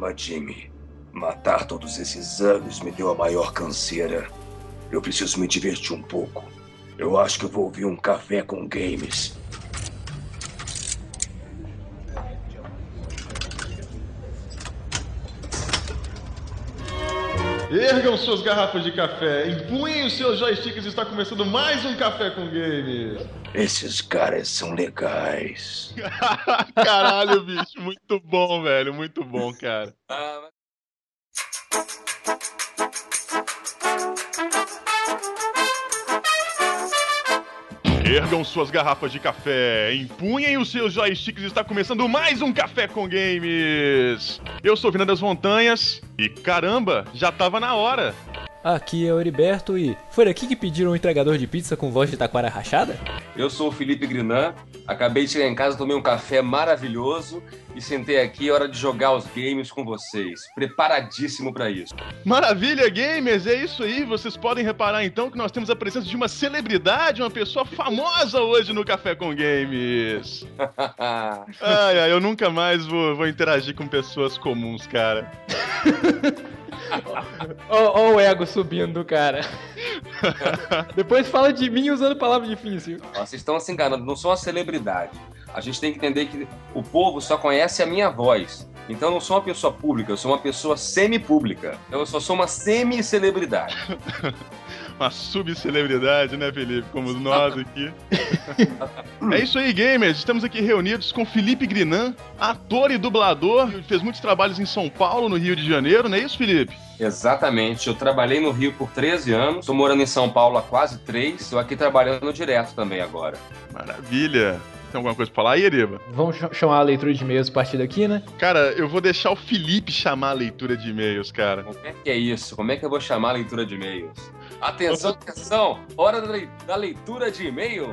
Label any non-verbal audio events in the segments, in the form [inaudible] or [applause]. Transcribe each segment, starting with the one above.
Caramba, Jimmy. Matar todos esses anos me deu a maior canseira. Eu preciso me divertir um pouco. Eu acho que vou ouvir um café com games. Ergam suas garrafas de café, empunhem os seus joysticks, está começando mais um Café com Games. Esses caras são legais. [laughs] Caralho, bicho, muito bom, velho, muito bom, cara. Ergam suas garrafas de café, empunhem os seus joysticks, está começando mais um Café com Games. Eu sou Vina das Montanhas e caramba, já tava na hora. Aqui é o Heriberto e foi aqui que pediram um entregador de pizza com voz de taquara rachada? Eu sou o Felipe Grinan, acabei de chegar em casa, tomei um café maravilhoso e sentei aqui, é hora de jogar os games com vocês. Preparadíssimo para isso. Maravilha, gamers! É isso aí. Vocês podem reparar então que nós temos a presença de uma celebridade, uma pessoa famosa hoje no Café com Games. [laughs] ai, ai, eu nunca mais vou, vou interagir com pessoas comuns, cara. [laughs] Ó o ego subindo do cara. Depois fala de mim usando palavra difícil. Vocês estão se enganando, não sou uma celebridade. A gente tem que entender que o povo só conhece a minha voz. Então eu não sou uma pessoa pública, eu sou uma pessoa semi-pública. Eu só sou uma semi-celebridade. [laughs] Uma subcelebridade, né, Felipe? Como nós aqui. [laughs] é isso aí, gamers. Estamos aqui reunidos com Felipe Grinan, ator e dublador. Fez muitos trabalhos em São Paulo, no Rio de Janeiro, não é isso, Felipe? Exatamente. Eu trabalhei no Rio por 13 anos, estou morando em São Paulo há quase 3, estou aqui trabalhando direto também agora. Maravilha. Tem alguma coisa pra falar aí, Eriba? Vamos ch- chamar a leitura de e-mails a partir daqui, né? Cara, eu vou deixar o Felipe chamar a leitura de e-mails, cara. Como é que é isso? Como é que eu vou chamar a leitura de e-mails? Atenção, atenção! Hora da lei- da leitura de e-mail!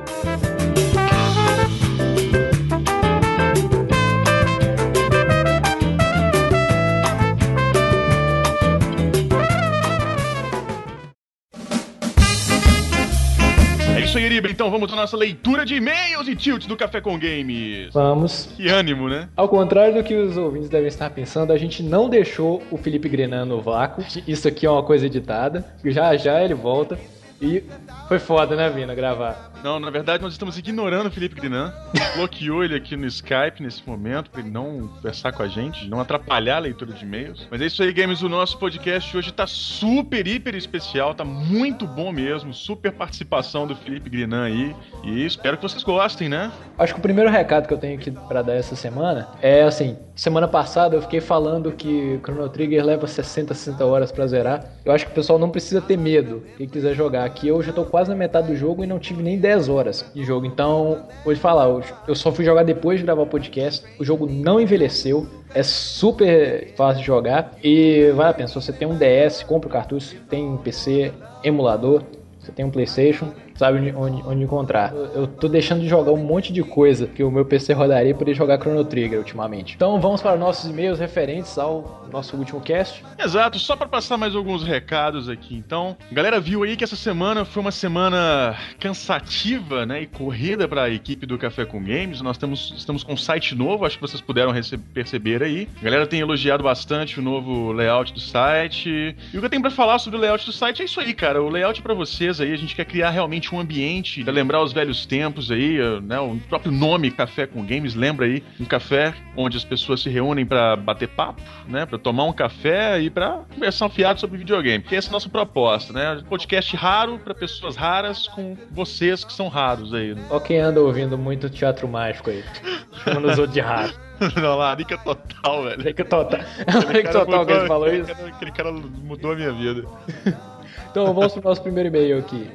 Eriba. Então vamos à nossa leitura de e-mails e tilt do Café com Games. Vamos. Que ânimo, né? Ao contrário do que os ouvintes devem estar pensando, a gente não deixou o Felipe Grenan no vácuo. Isso aqui é uma coisa editada. Já já ele volta. E foi foda, né, Vina, gravar. Não, na verdade nós estamos ignorando o Felipe Grinan. Bloqueou ele aqui no Skype nesse momento pra ele não conversar com a gente, não atrapalhar a leitura de e-mails. Mas é isso aí, games. O nosso podcast hoje tá super, hiper especial, tá muito bom mesmo. Super participação do Felipe Grinan aí. E espero que vocês gostem, né? Acho que o primeiro recado que eu tenho aqui pra dar essa semana é assim: semana passada eu fiquei falando que Chrono Trigger leva 60, 60 horas pra zerar. Eu acho que o pessoal não precisa ter medo quem quiser jogar. Aqui eu já tô quase na metade do jogo e não tive nem 10 horas de jogo. Então, vou te falar, eu- só fui jogar depois de gravar o podcast. O jogo não envelheceu. É super fácil de jogar e vale a pena. Se você tem um DS, compra o cartucho. Tem PC, emulador. Você tem um PlayStation, sabe onde, onde, onde encontrar. Eu, eu tô deixando de jogar um monte de coisa que o meu PC rodaria para jogar Chrono Trigger ultimamente. Então vamos para nossos e-mails referentes ao nosso último cast. Exato, só pra passar mais alguns recados aqui. Então, a galera viu aí que essa semana foi uma semana cansativa, né, e corrida pra equipe do Café com Games. Nós temos, estamos com um site novo, acho que vocês puderam perceber aí. A galera tem elogiado bastante o novo layout do site. E o que eu tenho pra falar sobre o layout do site é isso aí, cara. O layout pra vocês aí, a gente quer criar realmente um ambiente lembrar os velhos tempos aí, eh, né, o próprio nome Café com Games lembra aí um café onde as pessoas se reúnem pra bater papo, né, Pra tomar um café e pra conversar um fiado sobre videogame. Que essa é a nossa proposta, né? Podcast raro pra pessoas raras com vocês que são raros aí. né? Ó quem anda ouvindo muito teatro mágico aí. Chamando os outros de raro. [laughs] Não, larica total, velho. Larica total. Larica [laughs] total que ele falou aquele isso. cara- Aquele cara mudou a minha vida. Então vamos pro nosso primeiro e-mail aqui.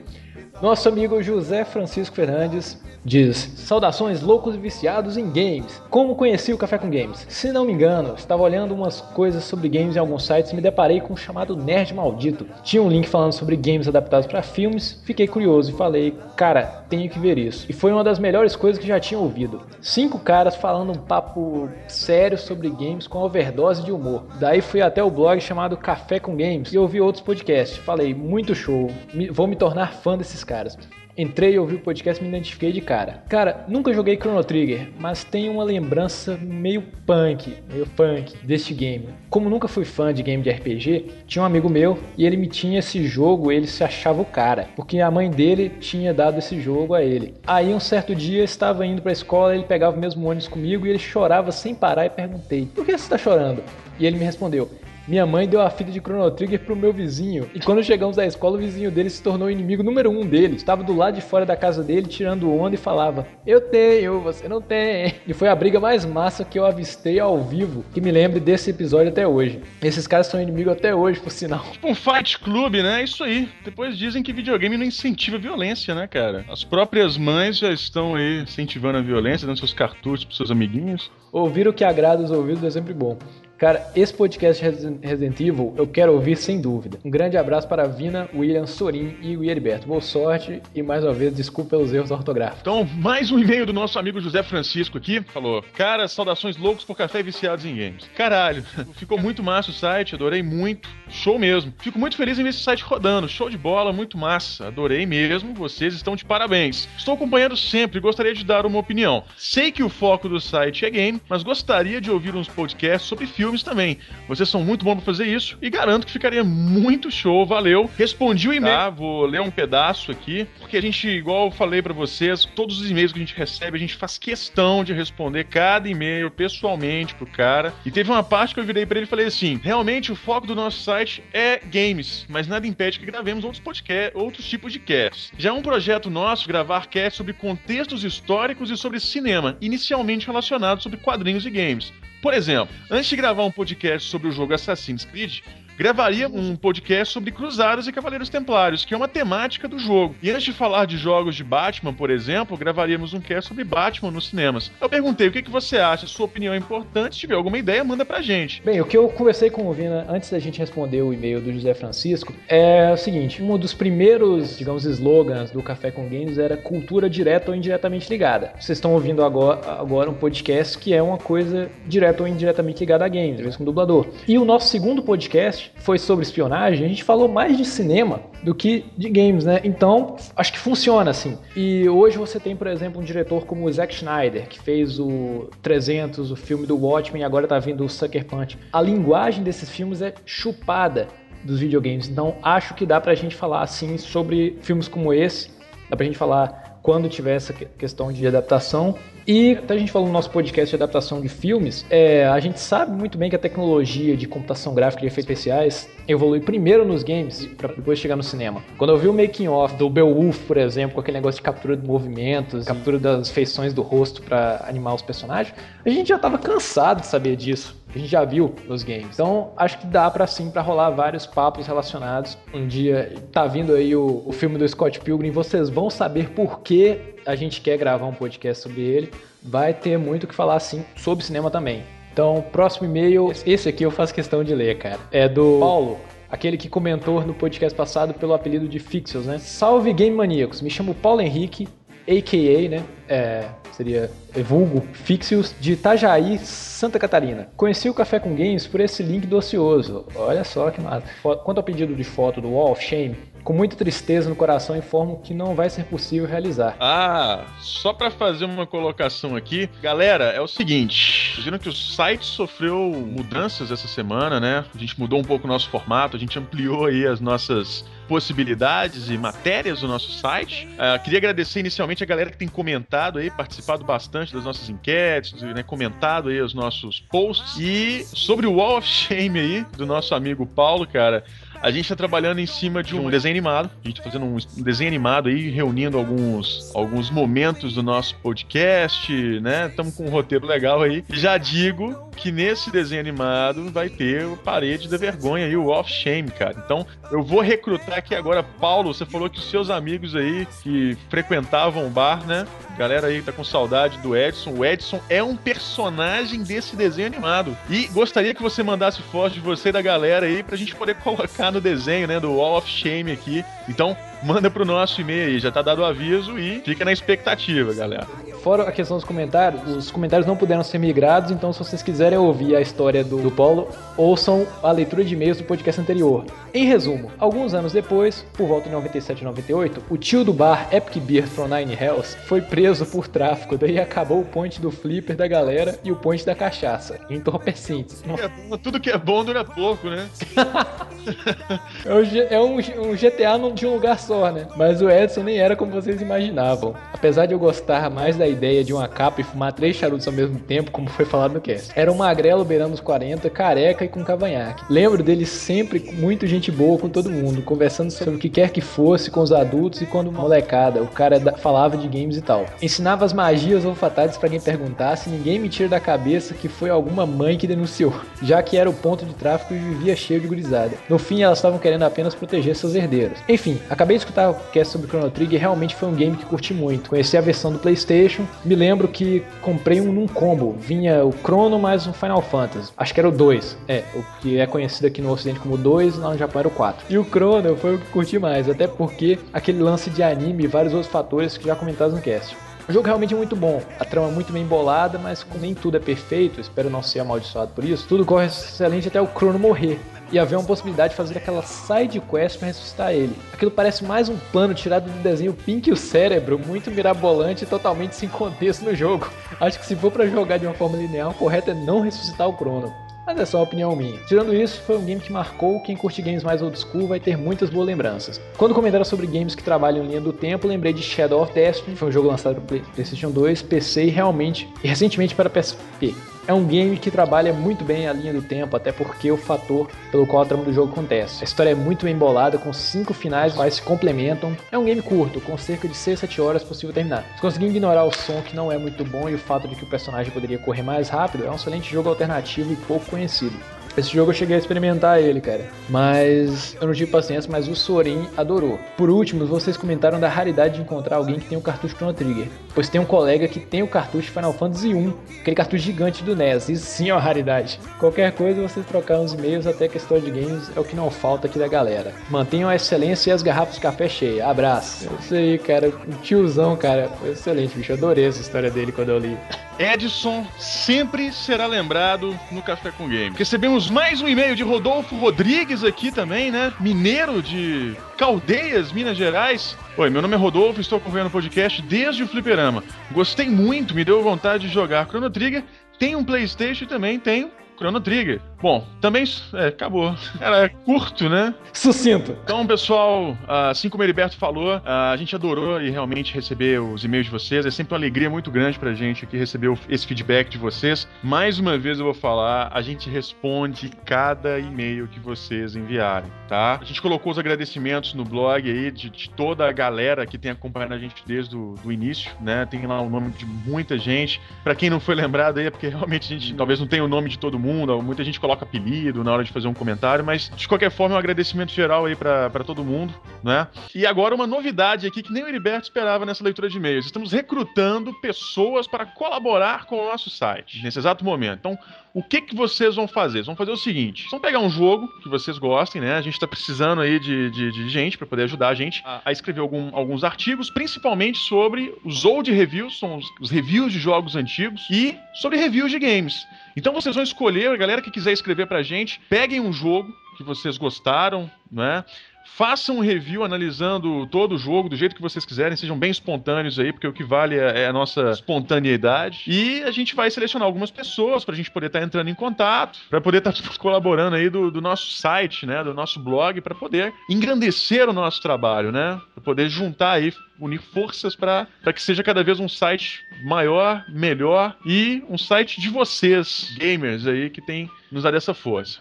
Nosso amigo José Francisco Fernandes diz: Saudações loucos e viciados em games. Como conheci o Café com Games? Se não me engano, estava olhando umas coisas sobre games em alguns sites e me deparei com o chamado Nerd Maldito. Tinha um link falando sobre games adaptados para filmes, fiquei curioso e falei: Cara, tenho que ver isso. E foi uma das melhores coisas que já tinha ouvido. Cinco caras falando um papo sério sobre games com overdose de humor. Daí fui até o blog chamado Café com Games e ouvi outros podcasts. Falei, muito show, vou me tornar fã desses caras. Entrei, ouvi o podcast, me identifiquei de cara. Cara, nunca joguei Chrono Trigger, mas tenho uma lembrança meio punk, meio punk deste game. Como nunca fui fã de game de RPG, tinha um amigo meu e ele me tinha esse jogo, ele se achava o cara, porque a mãe dele tinha dado esse jogo a ele. Aí um certo dia estava indo para a escola, ele pegava o mesmo ônibus comigo e ele chorava sem parar e perguntei: "Por que você está chorando?" E ele me respondeu: minha mãe deu a fita de Chrono Trigger pro meu vizinho. E quando chegamos à escola, o vizinho dele se tornou o inimigo número um dele. Estava do lado de fora da casa dele, tirando onda e falava: Eu tenho, você não tem. [laughs] E foi a briga mais massa que eu avistei ao vivo, que me lembre desse episódio até hoje. Esses caras são inimigos até hoje, por sinal. Tipo um fight club, né? Isso aí. Depois dizem que videogame não incentiva a violência, né, cara? As próprias mães já estão aí incentivando a violência, dando seus cartuchos pros seus amiguinhos. Ouvir o que agrada os ouvidos é sempre bom. Cara, esse podcast Resident Evil eu quero ouvir sem dúvida. Um grande abraço para Vina, William, Sorin e o Heriberto. Boa sorte e mais uma vez, desculpa pelos erros ortográficos. Então, mais um e-mail do nosso amigo José Francisco aqui. Falou: Cara, saudações loucos por café viciados em games. Caralho, [laughs] ficou muito massa o site, adorei muito. Show mesmo. Fico muito feliz em ver esse site rodando. Show de bola, muito massa. Adorei mesmo. Vocês estão de parabéns. Estou acompanhando sempre e gostaria de dar uma opinião. Sei que o foco do site é game, mas gostaria de ouvir uns podcasts sobre filmes filmes também. Vocês são muito bons para fazer isso e garanto que ficaria muito show. Valeu. Respondi o e-mail. Tá, vou ler um pedaço aqui, porque a gente, igual eu falei para vocês, todos os e-mails que a gente recebe, a gente faz questão de responder cada e-mail pessoalmente pro cara. E teve uma parte que eu virei para ele e falei assim: realmente o foco do nosso site é games, mas nada impede que gravemos outros podcasts, outros tipos de casts. Já é um projeto nosso gravar casts sobre contextos históricos e sobre cinema, inicialmente relacionados sobre quadrinhos e games. Por exemplo, antes de gravar um podcast sobre o jogo Assassin's Creed, gravaria um podcast sobre Cruzadas e Cavaleiros Templários, que é uma temática do jogo. E antes de falar de jogos de Batman, por exemplo, gravaríamos um cast sobre Batman nos cinemas. Eu perguntei o que, que você acha, sua opinião é importante, se tiver alguma ideia, manda pra gente. Bem, o que eu conversei com o Vina antes da gente responder o e-mail do José Francisco é o seguinte: um dos primeiros, digamos, slogans do Café com Games era cultura direta ou indiretamente ligada. Vocês estão ouvindo agora, agora um podcast que é uma coisa direta ou indiretamente ligada a games, vezes com dublador. E o nosso segundo podcast foi sobre espionagem, a gente falou mais de cinema do que de games, né? Então, acho que funciona assim. E hoje você tem, por exemplo, um diretor como o Zack Snyder, que fez o 300, o filme do Watchmen, e agora tá vindo o Sucker Punch. A linguagem desses filmes é chupada dos videogames. Então, acho que dá pra gente falar assim sobre filmes como esse. Dá pra gente falar quando tiver essa questão de adaptação e até a gente falou no nosso podcast de adaptação de filmes, é, a gente sabe muito bem que a tecnologia de computação gráfica e efeitos especiais evolui primeiro nos games para depois chegar no cinema. Quando eu vi o making off do Beowulf, por exemplo, com aquele negócio de captura de movimentos, captura das feições do rosto para animar os personagens, a gente já estava cansado de saber disso. A gente já viu nos games. Então, acho que dá para sim para rolar vários papos relacionados. Um dia tá vindo aí o, o filme do Scott Pilgrim, vocês vão saber por que a gente quer gravar um podcast sobre ele. Vai ter muito o que falar sim sobre cinema também. Então, próximo e-mail, esse aqui eu faço questão de ler, cara. É do Paulo, aquele que comentou no podcast passado pelo apelido de Fixels, né? Salve Game Maníacos, me chamo Paulo Henrique, a.k.a., né? É, seria vulgo Fixius, de Itajaí, Santa Catarina. Conheci o Café com Games por esse link do Ocioso. Olha só que massa. Quanto ao pedido de foto do Wall of Shame, com muita tristeza no coração, informo que não vai ser possível realizar. Ah, só para fazer uma colocação aqui, galera, é o seguinte: vocês viram que o site sofreu mudanças essa semana, né? A gente mudou um pouco o nosso formato, a gente ampliou aí as nossas possibilidades e matérias do nosso site. Uh, queria agradecer inicialmente a galera que tem comentado aí, participado bastante das nossas enquetes, né, comentado aí os nossos posts. E sobre o Wall of Shame aí, do nosso amigo Paulo, cara, a gente está trabalhando em cima de um desenho animado. A gente está fazendo um desenho animado aí, reunindo alguns, alguns momentos do nosso podcast, né? Estamos com um roteiro legal aí. Já digo que nesse desenho animado vai ter o Parede da Vergonha e o Off Shame, cara. Então, eu vou recrutar aqui agora, Paulo. Você falou que os seus amigos aí que frequentavam o bar, né? Galera aí tá com saudade do Edson. O Edson é um personagem desse desenho animado. E gostaria que você mandasse foto de você e da galera aí pra gente poder [laughs] colocar no desenho, né, do Wall of Shame aqui. Então, manda pro nosso e-mail aí, já tá dado o aviso e fica na expectativa, galera. Fora a questão dos comentários, os comentários não puderam ser migrados, então se vocês quiserem ouvir a história do, do Paulo, ouçam a leitura de e-mails do podcast anterior. Em resumo, alguns anos depois, por volta de 97 e 98, o tio do bar Epic Beer from Nine Hells foi preso por tráfico, daí acabou o point do flipper da galera e o point da cachaça, entorpecentes. É, tudo que é bom dura pouco, né? [laughs] é um, um GTA de um lugar só, né? Mas o Edson nem era como vocês imaginavam. Apesar de eu gostar mais da ideia de uma capa e fumar três charutos ao mesmo tempo, como foi falado no cast. Era um magrelo beirando os 40, careca e com cavanhaque. Lembro dele sempre muito gente boa com todo mundo, conversando sobre o que quer que fosse com os adultos e quando molecada, o cara falava de games e tal. Ensinava as magias ou fatalidades para quem perguntasse, ninguém me tira da cabeça que foi alguma mãe que denunciou, [laughs] já que era o ponto de tráfico e vivia cheio de gurizada. No fim, elas estavam querendo apenas proteger seus herdeiros. Enfim, acabei de escutar o cast sobre Chrono Trigger e realmente foi um game que curti muito. Conheci a versão do PlayStation, me lembro que comprei um num combo. Vinha o Chrono mais um Final Fantasy. Acho que era o 2. É, o que é conhecido aqui no Ocidente como 2, lá no Japão o 4. E o Chrono foi o que curti mais, até porque aquele lance de anime e vários outros fatores que já comentados no cast. O jogo realmente é muito bom, a trama é muito bem bolada, mas como nem tudo é perfeito, espero não ser amaldiçoado por isso, tudo corre excelente até o Chrono morrer e haver uma possibilidade de fazer aquela side quest para ressuscitar ele. Aquilo parece mais um plano tirado do desenho Pink e o Cérebro, muito mirabolante e totalmente sem contexto no jogo. Acho que se for para jogar de uma forma linear, o correto é não ressuscitar o Chrono. Mas é só uma opinião minha. Tirando isso, foi um game que marcou. Quem curte games mais old school vai ter muitas boas lembranças. Quando comentaram sobre games que trabalham em linha do tempo, lembrei de Shadow of Destiny, foi um jogo lançado para PlayStation 2, PC e realmente e recentemente para PSP. É um game que trabalha muito bem a linha do tempo, até porque o fator pelo qual a trama do jogo acontece. A história é muito bem bolada, com cinco finais quais se complementam. É um game curto, com cerca de 6, 7 horas possível terminar. Se conseguir ignorar o som que não é muito bom e o fato de que o personagem poderia correr mais rápido, é um excelente jogo alternativo e pouco conhecido. Esse jogo eu cheguei a experimentar ele, cara. Mas eu não tive paciência, mas o Sorin adorou. Por último, vocês comentaram da raridade de encontrar alguém que tem o cartucho Chrono Trigger. Pois tem um colega que tem o cartucho Final Fantasy 1, aquele cartucho gigante do NES. Isso sim é uma raridade. Qualquer coisa, vocês trocaram os e-mails até que a história de games é o que não falta aqui da galera. Mantenham a excelência e as garrafas de café cheias. Abraço. É isso aí, cara. O tiozão, cara. Foi excelente, bicho. Adorei essa história dele quando eu li. Edson sempre será lembrado no Café com Game. Recebemos mais um e-mail de Rodolfo Rodrigues aqui também, né? Mineiro de Caldeias, Minas Gerais. Oi, meu nome é Rodolfo, estou acompanhando o podcast desde o Fliperama. Gostei muito, me deu vontade de jogar Chrono Trigger. Tem um PlayStation e também tenho Chrono Trigger. Bom, também. É, acabou. Era curto, né? Sucinto. Então, pessoal, assim como o Heriberto falou, a gente adorou e realmente receber os e-mails de vocês. É sempre uma alegria muito grande pra gente aqui receber esse feedback de vocês. Mais uma vez eu vou falar, a gente responde cada e-mail que vocês enviarem, tá? A gente colocou os agradecimentos no blog aí de, de toda a galera que tem acompanhado a gente desde o do início, né? Tem lá o nome de muita gente. Para quem não foi lembrado aí, é porque realmente a gente talvez não tenha o nome de todo mundo, muita gente coloca apelido na hora de fazer um comentário, mas de qualquer forma, um agradecimento geral aí para todo mundo, né? E agora uma novidade aqui que nem o Heriberto esperava nessa leitura de e-mails. Estamos recrutando pessoas para colaborar com o nosso site nesse exato momento. Então, o que, que vocês vão fazer? Vocês vão fazer o seguinte: vão pegar um jogo que vocês gostem, né? A gente está precisando aí de, de, de gente para poder ajudar a gente a, a escrever algum, alguns artigos, principalmente sobre os old reviews, são os, os reviews de jogos antigos, e sobre reviews de games. Então vocês vão escolher, a galera que quiser escrever pra gente, peguem um jogo que vocês gostaram, né? Façam um review analisando todo o jogo do jeito que vocês quiserem, sejam bem espontâneos aí, porque o que vale é, é a nossa espontaneidade. E a gente vai selecionar algumas pessoas para a gente poder estar tá entrando em contato, para poder estar tá colaborando aí do, do, nosso site, né, do nosso blog, para poder engrandecer o nosso trabalho, né, para poder juntar aí unir forças para que seja cada vez um site maior, melhor e um site de vocês, gamers aí, que tem nos dar essa força.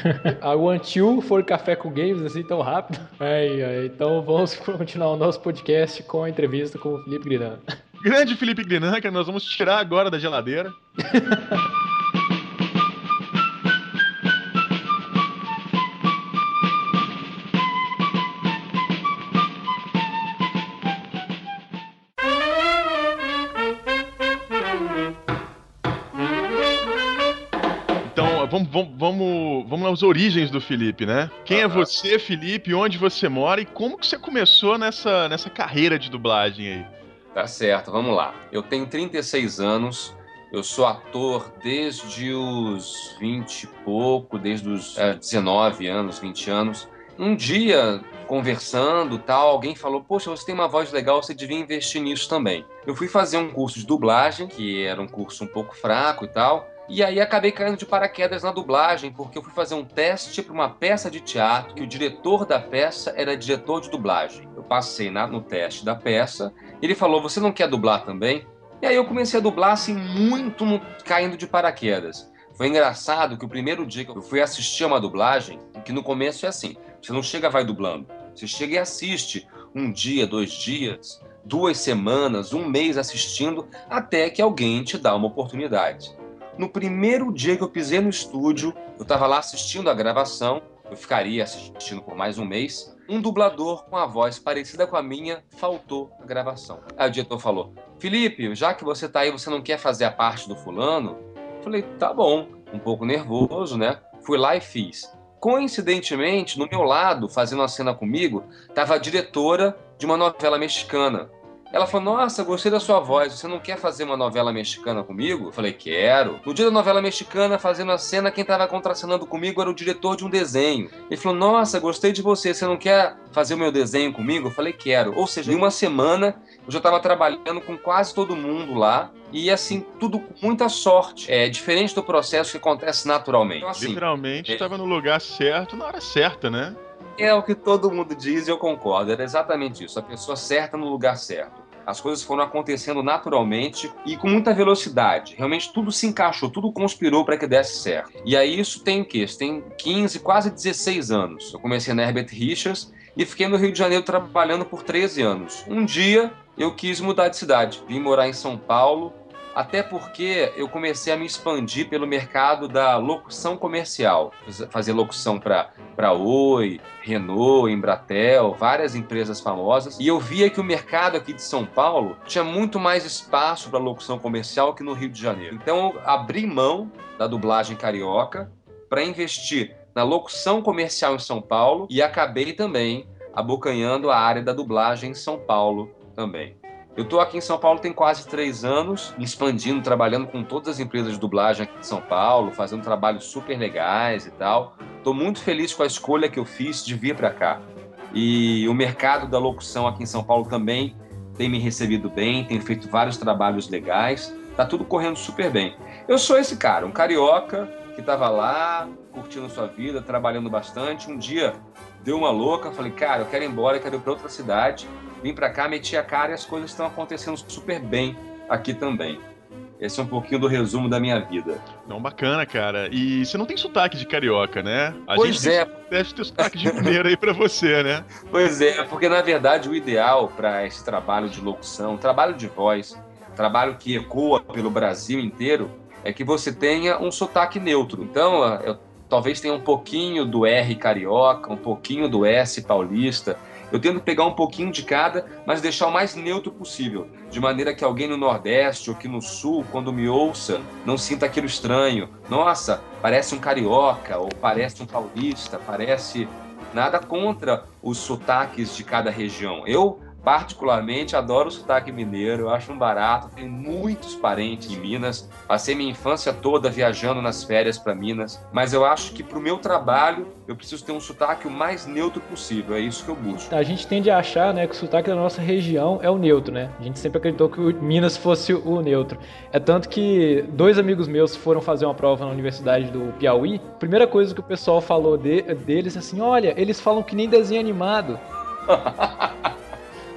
[laughs] I want you for café com games assim tão rápido. Aí, aí, então vamos [laughs] continuar o nosso podcast com a entrevista com o Felipe Grinan. Grande Felipe Grinan, que nós vamos tirar agora da geladeira. [laughs] vamos, vamos, vamos, vamos às origens do Felipe, né? Quem é você, Felipe? Onde você mora e como que você começou nessa, nessa carreira de dublagem aí? Tá certo, vamos lá. Eu tenho 36 anos, eu sou ator desde os 20 e pouco, desde os é, 19 anos, 20 anos. Um dia, conversando tal, alguém falou: Poxa, você tem uma voz legal, você devia investir nisso também. Eu fui fazer um curso de dublagem, que era um curso um pouco fraco e tal. E aí acabei caindo de paraquedas na dublagem, porque eu fui fazer um teste para uma peça de teatro, que o diretor da peça era diretor de dublagem. Eu passei na, no teste da peça, ele falou: Você não quer dublar também? E aí eu comecei a dublar assim, muito no, caindo de paraquedas. Foi engraçado que o primeiro dia que eu fui assistir uma dublagem, que no começo é assim, você não chega vai dublando, você chega e assiste um dia, dois dias, duas semanas, um mês assistindo, até que alguém te dá uma oportunidade. No primeiro dia que eu pisei no estúdio, eu estava lá assistindo a gravação, eu ficaria assistindo por mais um mês. Um dublador com a voz parecida com a minha faltou na gravação. Aí o diretor falou: Felipe, já que você tá aí, você não quer fazer a parte do fulano? Falei: tá bom. Um pouco nervoso, né? Fui lá e fiz. Coincidentemente, no meu lado, fazendo a cena comigo, estava a diretora de uma novela mexicana. Ela falou: Nossa, gostei da sua voz. Você não quer fazer uma novela mexicana comigo? Eu falei: Quero. No dia da novela mexicana, fazendo a cena, quem estava contracenando comigo era o diretor de um desenho. Ele falou: Nossa, gostei de você. Você não quer fazer o meu desenho comigo? Eu falei: Quero. Ou seja, em uma semana eu já estava trabalhando com quase todo mundo lá. E assim, tudo com muita sorte. É diferente do processo que acontece naturalmente. Então, assim, Literalmente estava é... no lugar certo na hora certa, né? É o que todo mundo diz e eu concordo. Era exatamente isso. A pessoa certa no lugar certo. As coisas foram acontecendo naturalmente e com muita velocidade. Realmente tudo se encaixou, tudo conspirou para que desse certo. E aí isso tem o quê? Isso tem 15, quase 16 anos. Eu comecei na Herbert Richards e fiquei no Rio de Janeiro trabalhando por 13 anos. Um dia eu quis mudar de cidade, vim morar em São Paulo até porque eu comecei a me expandir pelo mercado da locução comercial, fazer locução para Oi, Renault, Embratel, várias empresas famosas, e eu via que o mercado aqui de São Paulo tinha muito mais espaço para locução comercial que no Rio de Janeiro. Então eu abri mão da dublagem carioca para investir na locução comercial em São Paulo e acabei também abocanhando a área da dublagem em São Paulo também. Eu estou aqui em São Paulo tem quase três anos, expandindo, trabalhando com todas as empresas de dublagem aqui de São Paulo, fazendo trabalhos super legais e tal. Estou muito feliz com a escolha que eu fiz de vir para cá. E o mercado da locução aqui em São Paulo também tem me recebido bem, tem feito vários trabalhos legais, tá tudo correndo super bem. Eu sou esse cara, um carioca que estava lá, curtindo sua vida, trabalhando bastante. Um dia deu uma louca, falei, cara, eu quero ir embora, eu quero ir para outra cidade vim para cá, meti a cara e as coisas estão acontecendo super bem aqui também. Esse é um pouquinho do resumo da minha vida. Não, bacana, cara. E você não tem sotaque de carioca, né? A pois gente é. deve ter sotaque de mineiro aí para você, né? Pois é, porque na verdade o ideal para esse trabalho de locução, trabalho de voz, trabalho que ecoa pelo Brasil inteiro, é que você tenha um sotaque neutro. Então, eu talvez tenha um pouquinho do R carioca, um pouquinho do S paulista, eu tento pegar um pouquinho de cada, mas deixar o mais neutro possível, de maneira que alguém no Nordeste ou aqui no Sul, quando me ouça, não sinta aquilo estranho. Nossa, parece um carioca, ou parece um paulista, parece. Nada contra os sotaques de cada região. Eu Particularmente, adoro o sotaque mineiro, acho um barato. Tenho muitos parentes em Minas. Passei minha infância toda viajando nas férias para Minas. Mas eu acho que para o meu trabalho, eu preciso ter um sotaque o mais neutro possível. É isso que eu busco. A gente tende a achar né, que o sotaque da nossa região é o neutro, né? A gente sempre acreditou que o Minas fosse o neutro. É tanto que dois amigos meus foram fazer uma prova na Universidade do Piauí. A primeira coisa que o pessoal falou de, deles é assim: olha, eles falam que nem desenho animado. [laughs]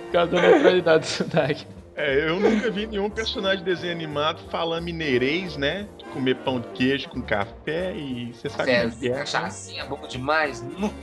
Por causa da neutralidade do sotaque. É, eu nunca vi nenhum personagem de desenho animado falando mineirês, né? Comer pão de queijo com café e você sabe é, que é. Cachaçinha, bom demais. No...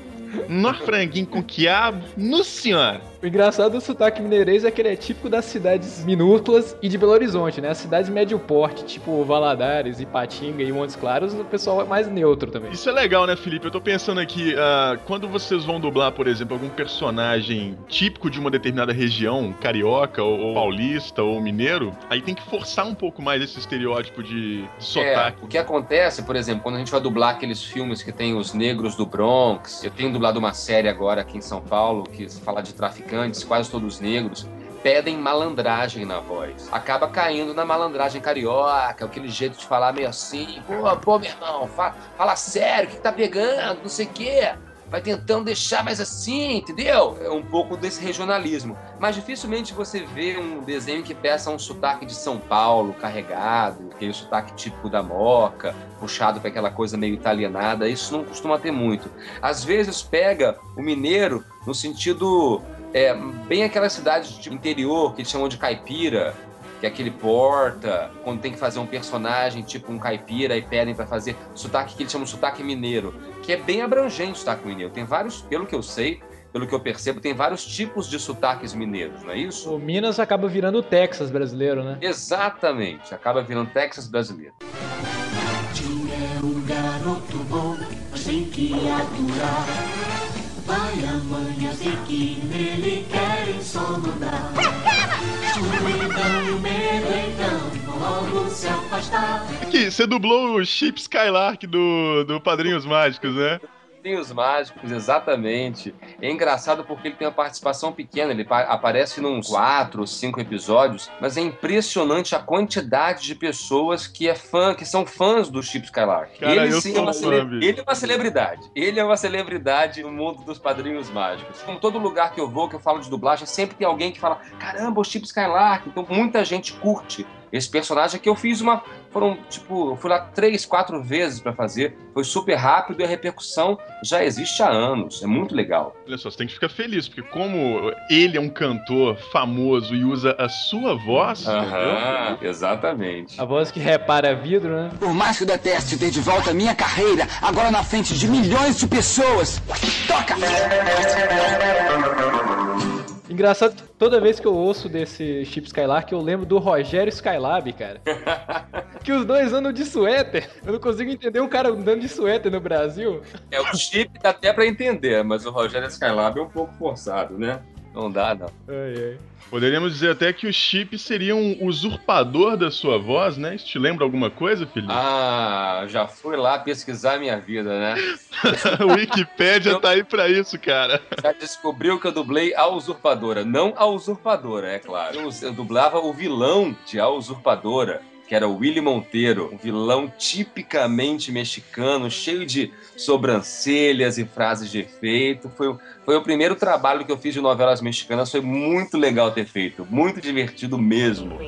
No franguinho com quiabo, no senhora. O engraçado do sotaque mineirês é que ele é típico das cidades minúsculas e de Belo Horizonte, né? As cidades médio porte, tipo Valadares, Ipatinga e Montes Claros, o pessoal é mais neutro também. Isso é legal, né, Felipe? Eu tô pensando aqui, uh, quando vocês vão dublar, por exemplo, algum personagem típico de uma determinada região, carioca, ou, ou paulista, ou mineiro, aí tem que forçar um pouco mais esse estereótipo de, de sotaque. É, o que acontece, por exemplo, quando a gente vai dublar aqueles filmes que tem os negros do Bronx, eu tenho dublado uma série agora aqui em São Paulo que fala de traficantes, quase todos negros pedem malandragem na voz. Acaba caindo na malandragem carioca, aquele jeito de falar meio assim, pô, pô, meu irmão, fala, fala sério, o que, que tá pegando, não sei o quê. Vai tentando deixar mais assim, entendeu? É um pouco desse regionalismo. Mas dificilmente você vê um desenho que peça um sotaque de São Paulo, carregado, aquele sotaque típico da moca, puxado para aquela coisa meio italianada. Isso não costuma ter muito. Às vezes pega o mineiro no sentido é, bem aquelas cidades de interior que eles chamam de caipira, que é aquele porta, quando tem que fazer um personagem tipo um caipira e pedem para fazer sotaque que eles chamam de sotaque mineiro, que é bem abrangente o sotaque mineiro. Tem vários, pelo que eu sei, pelo que eu percebo, tem vários tipos de sotaques mineiros, não é isso? O Minas acaba virando o Texas brasileiro, né? Exatamente, acaba virando Texas brasileiro. é um garoto bom, mas tem que aturar. Pai a mãe, eu sei que nele querem só mandar. Escuridão e o medo, então, logo se afastar. Aqui, você dublou o Chip Skylark do, do Padrinhos Mágicos, né? Padrinhos Mágicos, exatamente. É engraçado porque ele tem uma participação pequena, ele aparece num quatro ou cinco episódios, mas é impressionante a quantidade de pessoas que é fã, que são fãs do Chip Skylark. Cara, ele sim é uma, cele... ele é uma celebridade. Ele é uma celebridade no mundo dos Padrinhos Mágicos. Em todo lugar que eu vou, que eu falo de dublagem, sempre tem alguém que fala: caramba, o Chip Skylark. Então muita gente curte esse personagem que eu fiz uma. Foram, tipo, eu fui lá três, quatro vezes para fazer. Foi super rápido e a repercussão já existe há anos. É muito legal. Olha só, você tem que ficar feliz, porque como ele é um cantor famoso e usa a sua voz, Aham, exatamente. A voz que repara vidro, né? Por mais que eu deteste ter de volta a minha carreira, agora na frente de milhões de pessoas. Toca! Engraçado que toda vez que eu ouço desse Chip Skylark, eu lembro do Rogério Skylab, cara. [laughs] que os dois andam de suéter. Eu não consigo entender um cara andando de suéter no Brasil. É o chip dá até para entender, mas o Rogério Skylab é um pouco forçado, né? Não dá, não. Ai, ai. poderíamos dizer até que o Chip seria um usurpador da sua voz, né? Isso te lembra alguma coisa, Felipe? Ah, já fui lá pesquisar minha vida, né? [laughs] a Wikipédia tá aí pra isso, cara. Já descobriu que eu dublei a usurpadora. Não a usurpadora, é claro. Eu, eu dublava o vilão de A Usurpadora, que era o Willy Monteiro. Um vilão tipicamente mexicano, cheio de sobrancelhas e frases de efeito. Foi, o- foi o primeiro trabalho que eu fiz de novelas mexicanas. Foi muito legal ter feito. Muito divertido mesmo.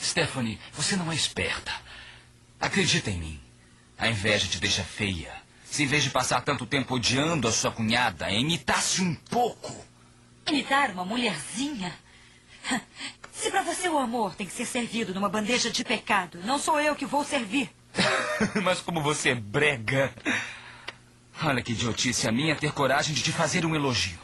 Stephanie, você não é esperta. Acredita em mim. A inveja te deixa feia. Se em vez de passar tanto tempo odiando a sua cunhada, imitasse um pouco. Imitar uma mulherzinha? Se pra você o amor tem que ser servido numa bandeja de pecado, não sou eu que vou servir. [laughs] Mas como você é brega. Olha que idiotice a minha ter coragem de te fazer um elogio.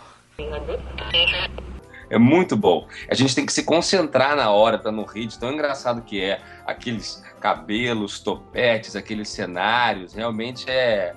É muito bom. A gente tem que se concentrar na hora pra não rir de tão engraçado que é. Aqueles cabelos, topetes, aqueles cenários. Realmente é.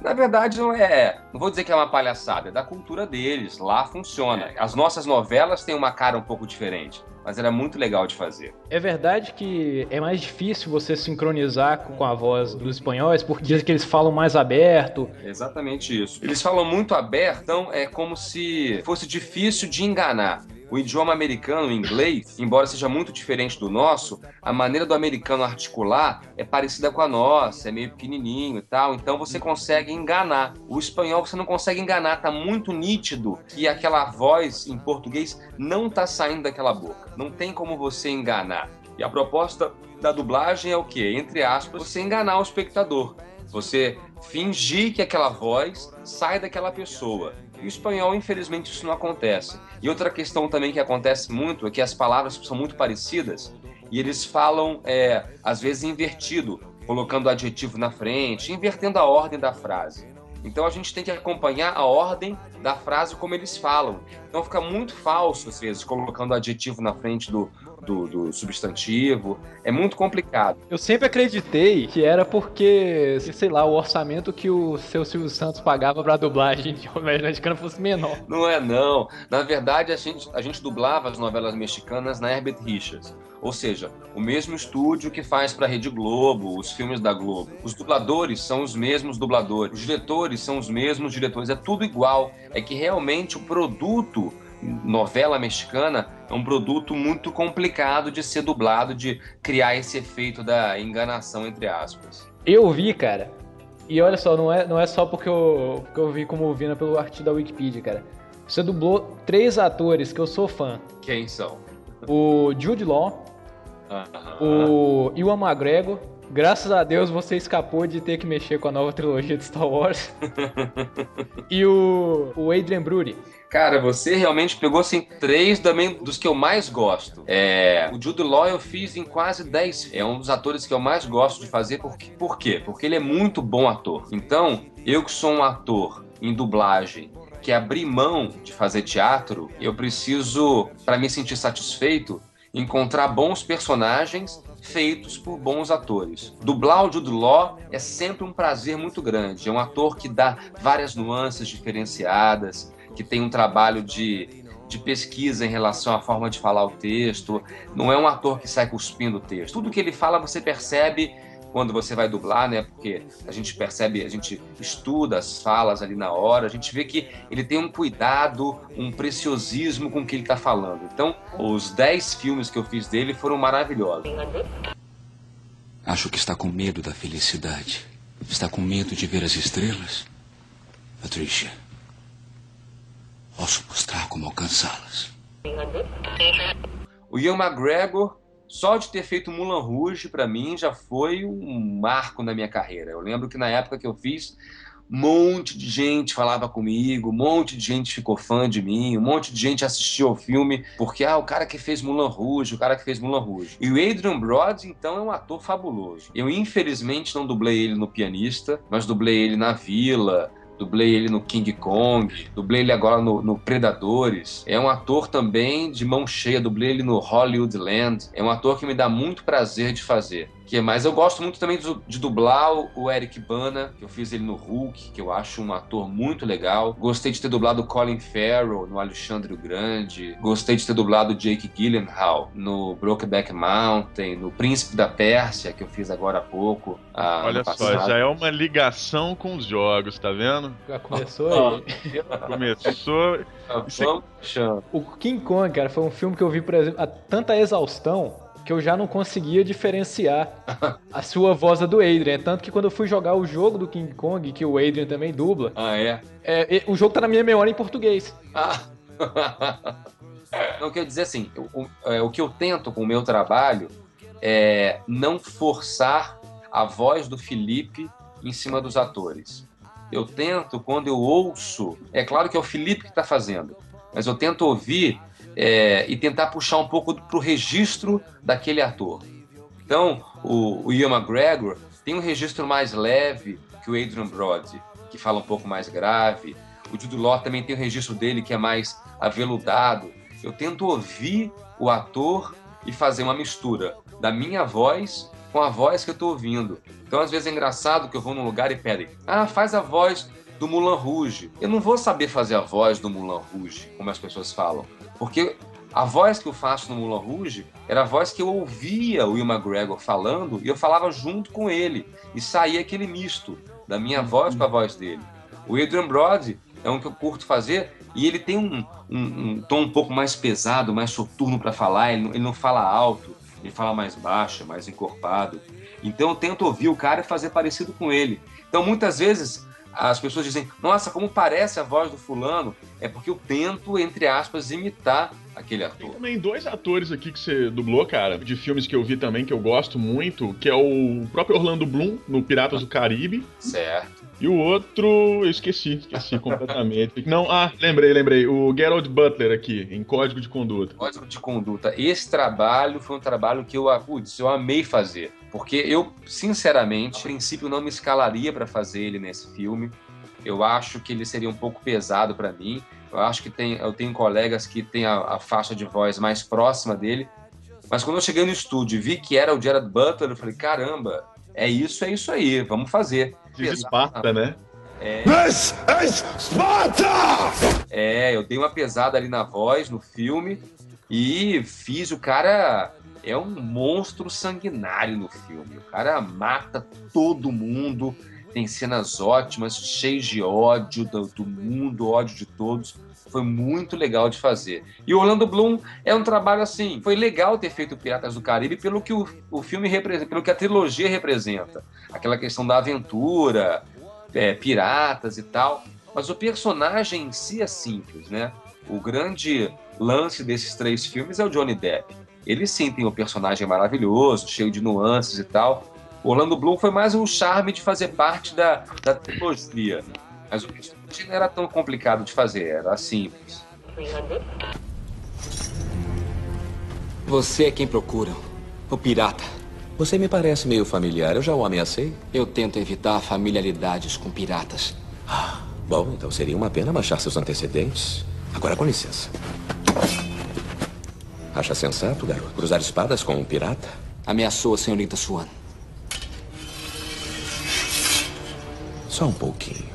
Na verdade, não é. Não vou dizer que é uma palhaçada, é da cultura deles. Lá funciona. As nossas novelas têm uma cara um pouco diferente, mas era muito legal de fazer. É verdade que é mais difícil você sincronizar com a voz dos espanhóis, porque diz que eles falam mais aberto. É exatamente isso. Eles falam muito aberto, então é como se fosse difícil de enganar. O idioma americano, o inglês, embora seja muito diferente do nosso, a maneira do americano articular é parecida com a nossa, é meio pequenininho e tal, então você consegue enganar. O espanhol você não consegue enganar, tá muito nítido que aquela voz em português não tá saindo daquela boca. Não tem como você enganar. E a proposta da dublagem é o quê? Entre aspas, você enganar o espectador. Você fingir que aquela voz sai daquela pessoa. E o espanhol, infelizmente, isso não acontece. E outra questão também que acontece muito é que as palavras são muito parecidas e eles falam, é, às vezes, invertido, colocando o adjetivo na frente, invertendo a ordem da frase. Então a gente tem que acompanhar a ordem da frase como eles falam. Então fica muito falso, às vezes, colocando adjetivo na frente do, do, do, substantivo. É muito complicado. Eu sempre acreditei que era porque, sei lá, o orçamento que o seu Silvio Santos pagava pra dublagem de novela mexicana fosse menor. Não é, não. Na verdade, a gente, a gente dublava as novelas mexicanas na Herbert Richards. Ou seja, o mesmo estúdio que faz para a Rede Globo, os filmes da Globo. Os dubladores são os mesmos dubladores, os diretores são os mesmos diretores, é tudo igual. É que realmente o produto novela mexicana é um produto muito complicado de ser dublado, de criar esse efeito da enganação, entre aspas. Eu vi, cara. E olha só, não é, não é só porque eu, porque eu vi como ouvindo pelo artigo da Wikipedia, cara. Você dublou três atores que eu sou fã. Quem são? O Jude Law, uh -huh. o Iwan McGregor. Graças a Deus você escapou de ter que mexer com a nova trilogia de Star Wars. [laughs] e o, o Adrian Brody. Cara, você realmente pegou assim três também dos que eu mais gosto. É, o Jude Law eu fiz em quase 10. É um dos atores que eu mais gosto de fazer. Por quê? Por quê? Porque ele é muito bom ator. Então, eu que sou um ator em dublagem que abri mão de fazer teatro, eu preciso, para me sentir satisfeito, encontrar bons personagens feitos por bons atores. Dublar o Jude Law é sempre um prazer muito grande. É um ator que dá várias nuances diferenciadas, que tem um trabalho de, de pesquisa em relação à forma de falar o texto. Não é um ator que sai cuspindo o texto. Tudo que ele fala você percebe quando você vai dublar, né? Porque a gente percebe, a gente estuda as falas ali na hora, a gente vê que ele tem um cuidado, um preciosismo com o que ele está falando. Então, os 10 filmes que eu fiz dele foram maravilhosos. Acho que está com medo da felicidade. Está com medo de ver as estrelas? Patricia. Posso mostrar como alcançá-las. O Ian McGregor, só de ter feito Mulan Rouge, para mim, já foi um marco na minha carreira. Eu lembro que na época que eu fiz, um monte de gente falava comigo, um monte de gente ficou fã de mim, um monte de gente assistiu ao filme, porque, ah, o cara que fez Mulan Rouge, o cara que fez Mulan Rouge. E o Adrian Brody, então, é um ator fabuloso. Eu, infelizmente, não dublei ele no Pianista, mas dublei ele na Vila, dublei ele no King Kong, dublei ele agora no, no, Predadores. É um ator também de mão cheia, dublei ele no Hollywoodland. É um ator que me dá muito prazer de fazer. Que, mas eu gosto muito também de, de dublar o, Eric Bana, que eu fiz ele no Hulk, que eu acho um ator muito legal. Gostei de ter dublado o Colin Farrell no Alexandre o Grande. Gostei de ter dublado o Jake Gyllenhaal no Brokeback Mountain, no Príncipe da Pérsia, que eu fiz agora há pouco. Ah, Olha só, já é uma ligação com os jogos, tá vendo? Já começou aí. começou. O King Kong, cara, foi um filme que eu vi, por exemplo, a tanta exaustão que eu já não conseguia diferenciar a sua voz do Adrian. Tanto que quando eu fui jogar o jogo do King Kong, que o Adrian também dubla, ah, é? é o jogo tá na minha memória em português. Ah. Não, quer dizer assim, o, é, o que eu tento com o meu trabalho é não forçar a voz do Felipe em cima dos atores. Eu tento, quando eu ouço, é claro que é o Felipe que está fazendo, mas eu tento ouvir é, e tentar puxar um pouco para o registro daquele ator. Então, o, o Ian McGregor tem um registro mais leve que o Adrian Brody, que fala um pouco mais grave. O Jude Law também tem o registro dele que é mais aveludado. Eu tento ouvir o ator e fazer uma mistura da minha voz com a voz que eu estou ouvindo. Então, às vezes é engraçado que eu vou num lugar e pedem, ah, faz a voz do Mulan Rouge. Eu não vou saber fazer a voz do Mulan Rouge, como as pessoas falam. Porque a voz que eu faço no Mulan Rouge era a voz que eu ouvia o Will McGregor falando e eu falava junto com ele. E saía aquele misto da minha voz com a voz dele. O Adrian Brody é um que eu curto fazer e ele tem um, um, um tom um pouco mais pesado, mais soturno para falar. Ele não, ele não fala alto, ele fala mais baixo, mais encorpado. Então eu tento ouvir o cara e fazer parecido com ele. Então muitas vezes as pessoas dizem, nossa, como parece a voz do fulano, é porque eu tento, entre aspas, imitar aquele ator. Tem também dois atores aqui que você dublou, cara, de filmes que eu vi também, que eu gosto muito, que é o próprio Orlando Bloom, no Piratas do Caribe. Certo. E o outro, eu esqueci, esqueci completamente. [laughs] Não, ah, lembrei, lembrei. O Gerald Butler aqui, em Código de Conduta. Código de Conduta. Esse trabalho foi um trabalho que eu, putz, eu amei fazer. Porque eu, sinceramente, a princípio não me escalaria para fazer ele nesse filme. Eu acho que ele seria um pouco pesado para mim, Eu acho que tem, eu tenho colegas que têm a, a faixa de voz mais próxima dele. Mas quando eu cheguei no estúdio e vi que era o Gerard Butler, eu falei, caramba, é isso, é isso aí, vamos fazer. Diz Esparta, né? É, This is Sparta! é, eu dei uma pesada ali na voz, no filme, e fiz o cara. É um monstro sanguinário no filme. O cara mata todo mundo, tem cenas ótimas, cheias de ódio do, do mundo, ódio de todos. Foi muito legal de fazer. E o Orlando Bloom é um trabalho assim. Foi legal ter feito Piratas do Caribe pelo que o, o filme representa, pelo que a trilogia representa. Aquela questão da aventura, é, piratas e tal. Mas o personagem em si é simples, né? O grande lance desses três filmes é o Johnny Depp. Ele sim tem um personagem maravilhoso, cheio de nuances e tal. O Orlando Bloom foi mais um charme de fazer parte da, da trilogia. Mas o personagem não era tão complicado de fazer, era simples. Você é quem procuram. O pirata. Você me parece meio familiar. Eu já o ameacei? Eu tento evitar familiaridades com piratas. Bom, então seria uma pena manchar seus antecedentes. Agora, com licença. Acha sensato, garoto, cruzar espadas com um pirata? Ameaçou a senhorita Swan. Só um pouquinho.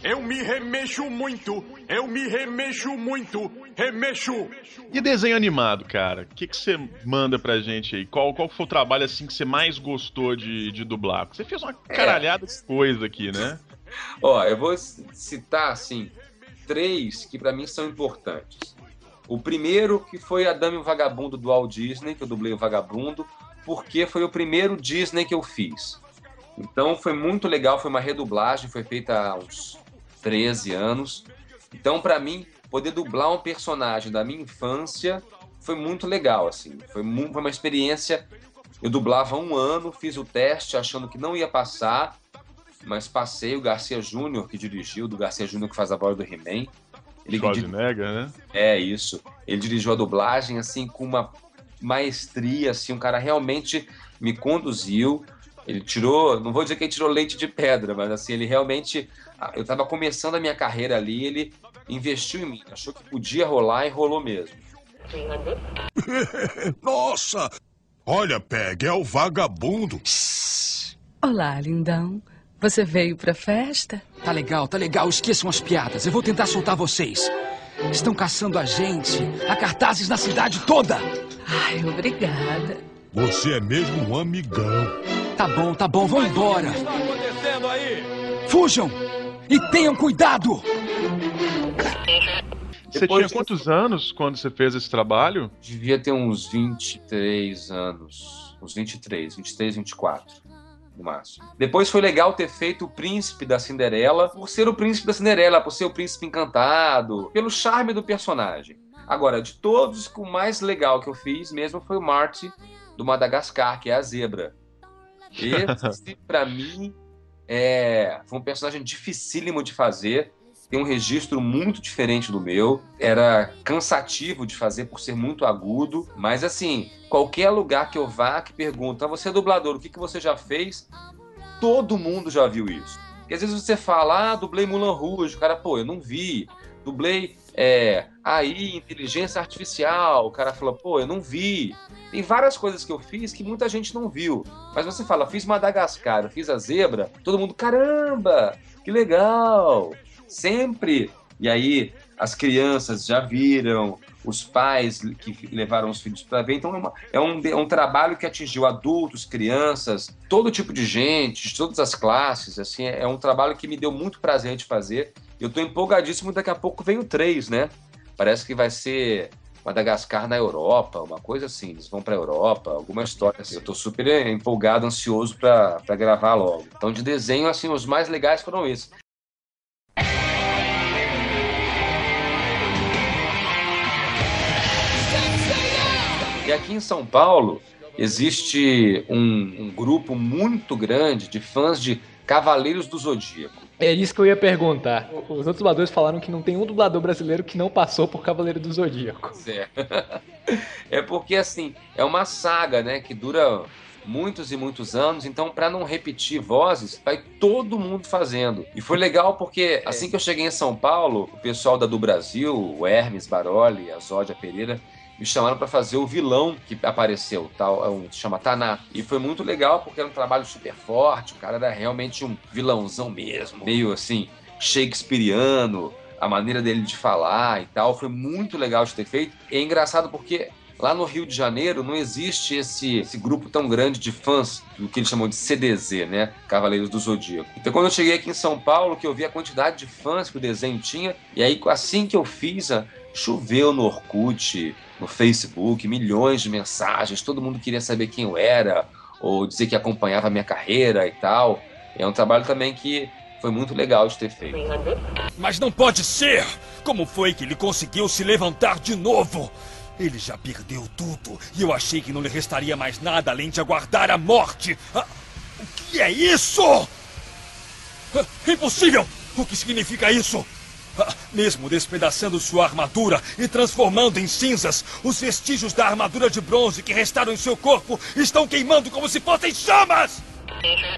Eu me remexo muito, eu me remexo muito, remexo. E desenho animado, cara? O que, você manda pra gente aí? Qual, qual foi o trabalho assim que você mais gostou de, de dublar? Você fez uma caralhada de coisa aqui, né? Ó, eu vou citar assim três que pra mim são importantes. O primeiro que foi a Dame e o Vagabundo do Walt Disney, que eu dublei o Vagabundo, porque foi o primeiro Disney que eu fiz. Então foi muito legal, foi uma redublagem, foi feita há uns 13 anos. Então pra mim poder dublar um personagem da minha infância foi muito legal, assim. Foi, mu- foi uma experiência. Eu dublava um ano, fiz o teste achando que não ia passar, mas passei. O Garcia Júnior, que dirigiu, do Garcia Júnior que faz a voz do He-Man. Ele Schwarzenegger, né? é isso. Ele dirigiu a dublagem assim com uma maestria, assim, um cara realmente me conduziu. Ele tirou, não vou dizer que ele tirou leite de pedra, mas assim, ele realmente ah, eu estava começando a minha carreira ali, ele investiu em mim, achou que podia rolar e rolou mesmo. [laughs] Nossa! Olha, Peg, é o vagabundo. Olá, lindão. Você veio pra festa? Tá legal, tá legal. Esqueçam as piadas. Eu vou tentar soltar vocês. Estão caçando a gente. Há cartazes na cidade toda. Ai, obrigada. Você é mesmo um amigão. Tá bom, tá bom. Vão embora. O que está acontecendo aí? Fujam! E tenham cuidado! Você Depois- tinha quantos anos quando você fez esse trabalho? Devia ter uns 23 anos, uns 23, 23, 24 no máximo. Depois foi legal ter feito o príncipe da Cinderela, por ser o príncipe da Cinderela, por ser o príncipe encantado, pelo charme do personagem. Agora, de todos, o mais legal que eu fiz mesmo foi o Marty do Madagascar, que é a zebra. Esse, [laughs] pra mim, é... foi um personagem dificílimo de fazer. Tem um registro muito diferente do meu. Era cansativo de fazer por ser muito agudo. Mas, assim, qualquer lugar que eu vá que pergunta, "Ah, você é dublador, o que, que você já fez? Todo mundo já viu isso. Porque às vezes você fala, ah, dublei Mulan Rouge. O cara, pô, eu não vi. Dublei é, AI, inteligência artificial. O cara fala, pô, eu não vi. Tem várias coisas que eu fiz que muita gente não viu. Mas você fala, fiz Madagascar, fiz a zebra. Todo mundo, caramba, que legal. Sempre. E aí as crianças já viram, os pais que levaram os filhos para ver. Então é, uma- é um, é um trabalho que atingiu adultos, crianças, todo tipo de gente, de todas as classes. Assim, é um trabalho que me deu muito prazer de fazer. Eu estou empolgadíssimo. Daqui a pouco vem o 3, né? Parece que vai ser Madagascar na Europa, uma coisa assim. Eles vão para a Europa, alguma história assim. Eu estou super empolgado, ansioso para gravar logo. Então, de desenho, assim, os mais legais foram esses. E aqui em São Paulo existe um, um grupo muito grande de fãs de Cavaleiros do Zodíaco. É isso que eu ia perguntar. Os outros dubladores falaram que não tem um dublador brasileiro que não passou por Cavaleiro do Zodíaco. É. [laughs] é porque assim, é uma saga, né, que dura muitos e muitos anos, então para não repetir vozes, vai todo mundo fazendo. E foi legal porque assim que eu cheguei em São Paulo, o pessoal da do Brasil, o Hermes Baroli, a Zódia Pereira, me chamaram para fazer o vilão que apareceu, tal, é um, se chama Taná. E foi muito legal porque era um trabalho super forte, o cara era realmente um vilãozão mesmo, meio assim, shakespeariano, a maneira dele de falar e tal, foi muito legal de ter feito. E é engraçado porque lá no Rio de Janeiro não existe esse, esse grupo tão grande de fãs do que eles chamam de CDZ, né? Cavaleiros do Zodíaco. Então quando eu cheguei aqui em São Paulo, que eu vi a quantidade de fãs que o desenho tinha, e aí assim que eu fiz, choveu no Orkut, no Facebook, milhões de mensagens, todo mundo queria saber quem eu era, ou dizer que acompanhava a minha carreira e tal. É um trabalho também que foi muito legal de ter feito. Mas não pode ser! Como foi que ele conseguiu se levantar de novo? Ele já perdeu tudo e eu achei que não lhe restaria mais nada além de aguardar a morte. Ah, o que é isso? Ah, impossível! O que significa isso? Ah, mesmo despedaçando sua armadura e transformando em cinzas, os vestígios da armadura de bronze que restaram em seu corpo estão queimando como se fossem chamas!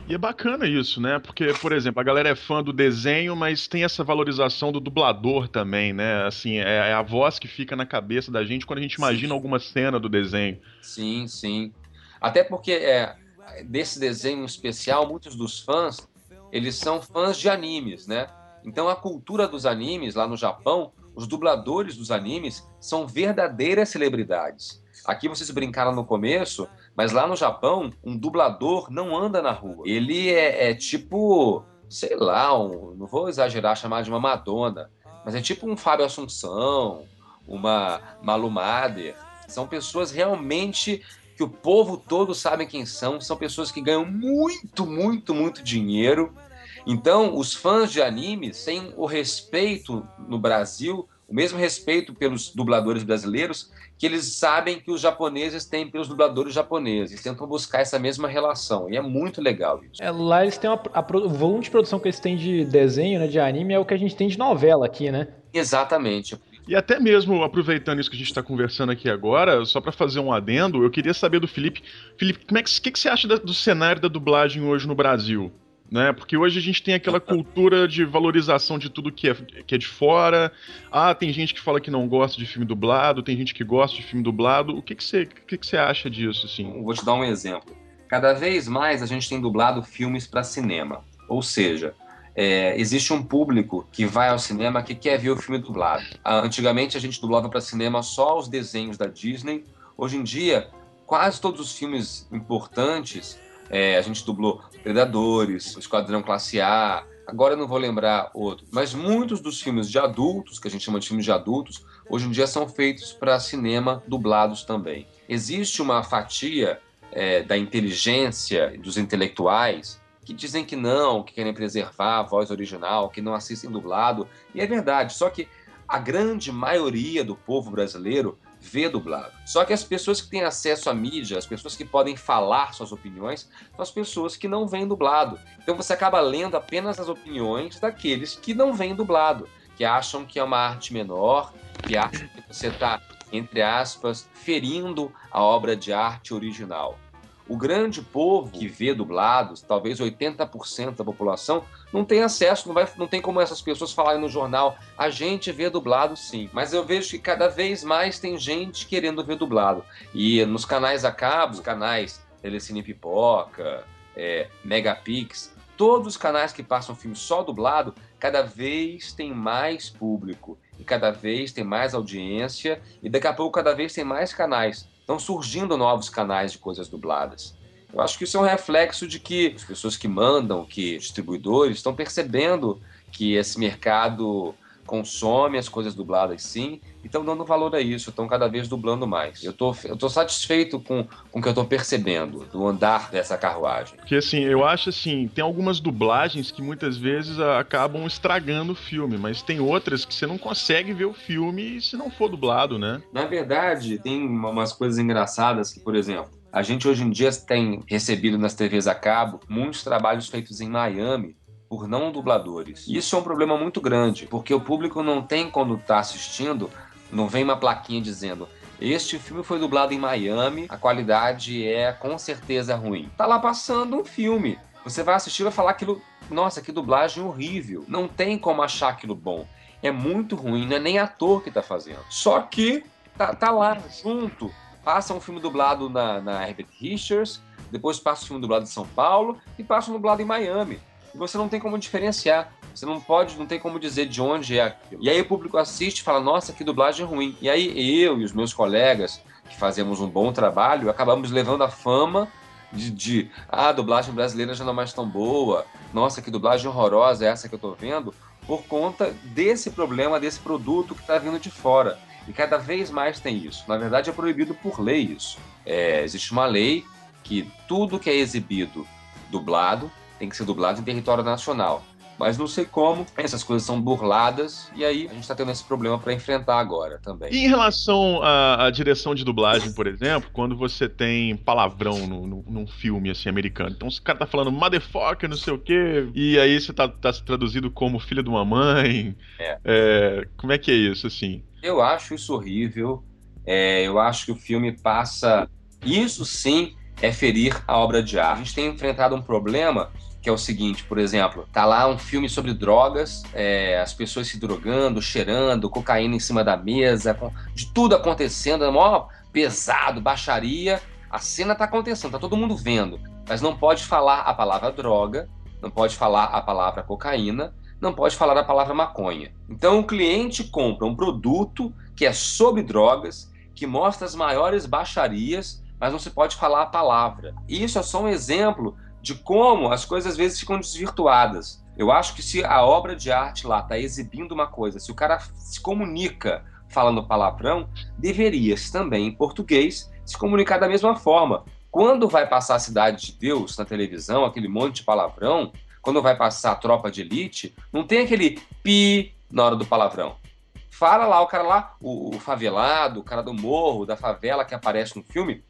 E é bacana isso, né? Porque, por exemplo, a galera é fã do desenho, mas tem essa valorização do dublador também, né? Assim, é, é a voz que fica na cabeça da gente quando a gente imagina sim. alguma cena do desenho. Sim, sim. Até porque é, desse desenho especial, muitos dos fãs, eles são fãs de animes, né? Então a cultura dos animes lá no Japão, os dubladores dos animes são verdadeiras celebridades. Aqui vocês brincaram no começo, mas lá no Japão, um dublador não anda na rua. Ele é, é tipo, sei lá, um, não vou exagerar chamar de uma Madonna, mas é tipo um Fábio Assunção, uma Malu Mader. São pessoas realmente que o povo todo sabe quem são, são pessoas que ganham muito, muito, muito dinheiro. Então, os fãs de animes têm o respeito no Brasil, o mesmo respeito pelos dubladores brasileiros que eles sabem que os japoneses têm pelos dubladores japoneses. Tentam buscar essa mesma relação. E é muito legal isso. É, lá eles têm uma, a, o volume de produção que eles têm de desenho, né, de anime, é o que a gente tem de novela aqui, né? Exatamente. E até mesmo aproveitando isso que a gente está conversando aqui agora, só para fazer um adendo, eu queria saber do Felipe. Felipe, como é que, que, que você acha do cenário da dublagem hoje no Brasil? Né? Porque hoje a gente tem aquela cultura de valorização de tudo que é, que é de fora. Ah, tem gente que fala que não gosta de filme dublado, tem gente que gosta de filme dublado. O que, que, você, que, que você acha disso, assim? Vou te dar um exemplo. Cada vez mais a gente tem dublado filmes para cinema. Ou seja, é, existe um público que vai ao cinema que quer ver o filme dublado. Ah, antigamente a gente dublava para cinema só os desenhos da Disney. Hoje em dia, quase todos os filmes importantes é, a gente dublou Predadores, Esquadrão Classe A, agora eu não vou lembrar outro. Mas muitos dos filmes de adultos, que a gente chama de filmes de adultos, hoje em dia são feitos para cinema dublados também. Existe uma fatia é, da inteligência dos intelectuais que dizem que não, que querem preservar a voz original, que não assistem dublado. E é verdade, só que a grande maioria do povo brasileiro vê dublado. Só que as pessoas que têm acesso à mídia, as pessoas que podem falar suas opiniões, são as pessoas que não veem dublado. Então você acaba lendo apenas as opiniões daqueles que não veem dublado, que acham que é uma arte menor, que acham que você está, entre aspas, ferindo a obra de arte original. O grande povo que vê dublados, talvez 80% da população, não tem acesso, não, vai, não tem como essas pessoas falarem no jornal. A gente vê dublado sim, mas eu vejo que cada vez mais tem gente querendo ver dublado. E nos canais a cabo, canais Telecine Pipoca, é, Megapix, todos os canais que passam filme só dublado, cada vez tem mais público e cada vez tem mais audiência e daqui a pouco cada vez tem mais canais. Estão surgindo novos canais de coisas dubladas. Eu acho que isso é um reflexo de que as pessoas que mandam, que distribuidores, estão percebendo que esse mercado consome as coisas dubladas sim, e estão dando valor a isso, estão cada vez dublando mais. Eu tô, eu tô satisfeito com, com o que eu tô percebendo do andar dessa carruagem. Porque assim, eu acho assim, tem algumas dublagens que muitas vezes acabam estragando o filme, mas tem outras que você não consegue ver o filme se não for dublado, né? Na verdade, tem umas coisas engraçadas que, por exemplo, a gente hoje em dia tem recebido nas TVs a cabo muitos trabalhos feitos em Miami por não dubladores. Isso é um problema muito grande, porque o público não tem, quando está assistindo, não vem uma plaquinha dizendo Este filme foi dublado em Miami, a qualidade é com certeza ruim. Tá lá passando um filme. Você vai assistir e vai falar aquilo, nossa, que dublagem horrível. Não tem como achar aquilo bom. É muito ruim, não é nem ator que tá fazendo. Só que tá, tá lá, junto. Passa um filme dublado na, na Herbert Richards, depois passa um filme dublado em São Paulo e passa um dublado em Miami. E você não tem como diferenciar. Você não pode, não tem como dizer de onde é aquilo. E aí o público assiste e fala, nossa, que dublagem ruim. E aí eu e os meus colegas, que fazemos um bom trabalho, acabamos levando a fama de, de ah, a dublagem brasileira já não é mais tão boa. Nossa, que dublagem horrorosa é essa que eu tô vendo. Por conta desse problema, desse produto que está vindo de fora. E cada vez mais tem isso. Na verdade, é proibido por lei isso. É, existe uma lei que tudo que é exibido dublado tem que ser dublado em território nacional. Mas não sei como, essas coisas são burladas e aí a gente está tendo esse problema para enfrentar agora também. E em relação à, à, direção de dublagem, por exemplo, quando você tem palavrão no, no, num filme assim americano, então o cara tá falando motherfucker, não sei o quê, e aí você tá, tá traduzido como filho de uma mãe. É. É, como é que é isso, assim? Eu acho isso horrível. É, eu acho que o filme passa. Isso sim é ferir a obra de arte. A gente tem enfrentado um problema que é o seguinte, por exemplo, tá lá um filme sobre drogas, é, as pessoas se drogando, cheirando, cocaína em cima da mesa, de tudo acontecendo, é mó pesado, baixaria. A cena tá acontecendo, tá todo mundo vendo, mas não pode falar a palavra droga, não pode falar a palavra cocaína, não pode falar a palavra maconha. Então o cliente compra um produto que é sobre drogas, que mostra as maiores baixarias, mas não se pode falar a palavra. Isso é só um exemplo de como as coisas às vezes ficam desvirtuadas. Eu acho que se a obra de arte lá está exibindo uma coisa, se o cara se comunica falando palavrão, deveria-se também, em português, se comunicar da mesma forma. Quando vai passar a Cidade de Deus na televisão, aquele monte de palavrão, quando vai passar a Tropa de Elite, não tem aquele pi na hora do palavrão. Fala lá, o cara lá, o, o favelado, o cara do morro, da favela que aparece no filme,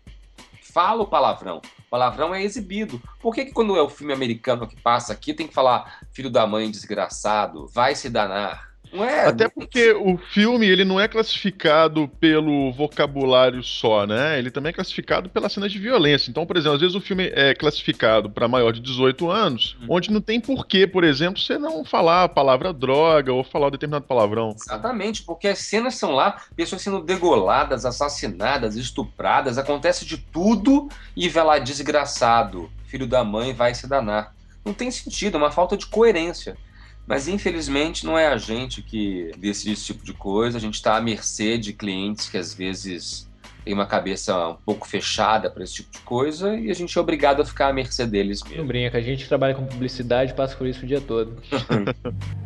fala o palavrão. Palavrão é exibido. Por que, que quando é o filme americano que passa aqui tem que falar filho da mãe desgraçado, vai se danar? Não é. Até porque o filme ele não é classificado pelo vocabulário só, né? Ele também é classificado pelas cenas de violência. Então, por exemplo, às vezes o filme é classificado para maior de 18 anos, hum. onde não tem porquê, por exemplo, você não falar a palavra droga ou falar um determinado palavrão. Exatamente, porque as cenas são lá, pessoas sendo degoladas, assassinadas, estupradas, acontece de tudo e vai lá desgraçado, filho da mãe vai se danar. Não tem sentido, é uma falta de coerência. Mas infelizmente não é a gente que decide esse tipo de coisa, a gente está à mercê de clientes que às vezes têm uma cabeça um pouco fechada para esse tipo de coisa e a gente é obrigado a ficar à mercê deles mesmo. Não brinca, a gente trabalha com publicidade e passa por isso o dia todo. [laughs]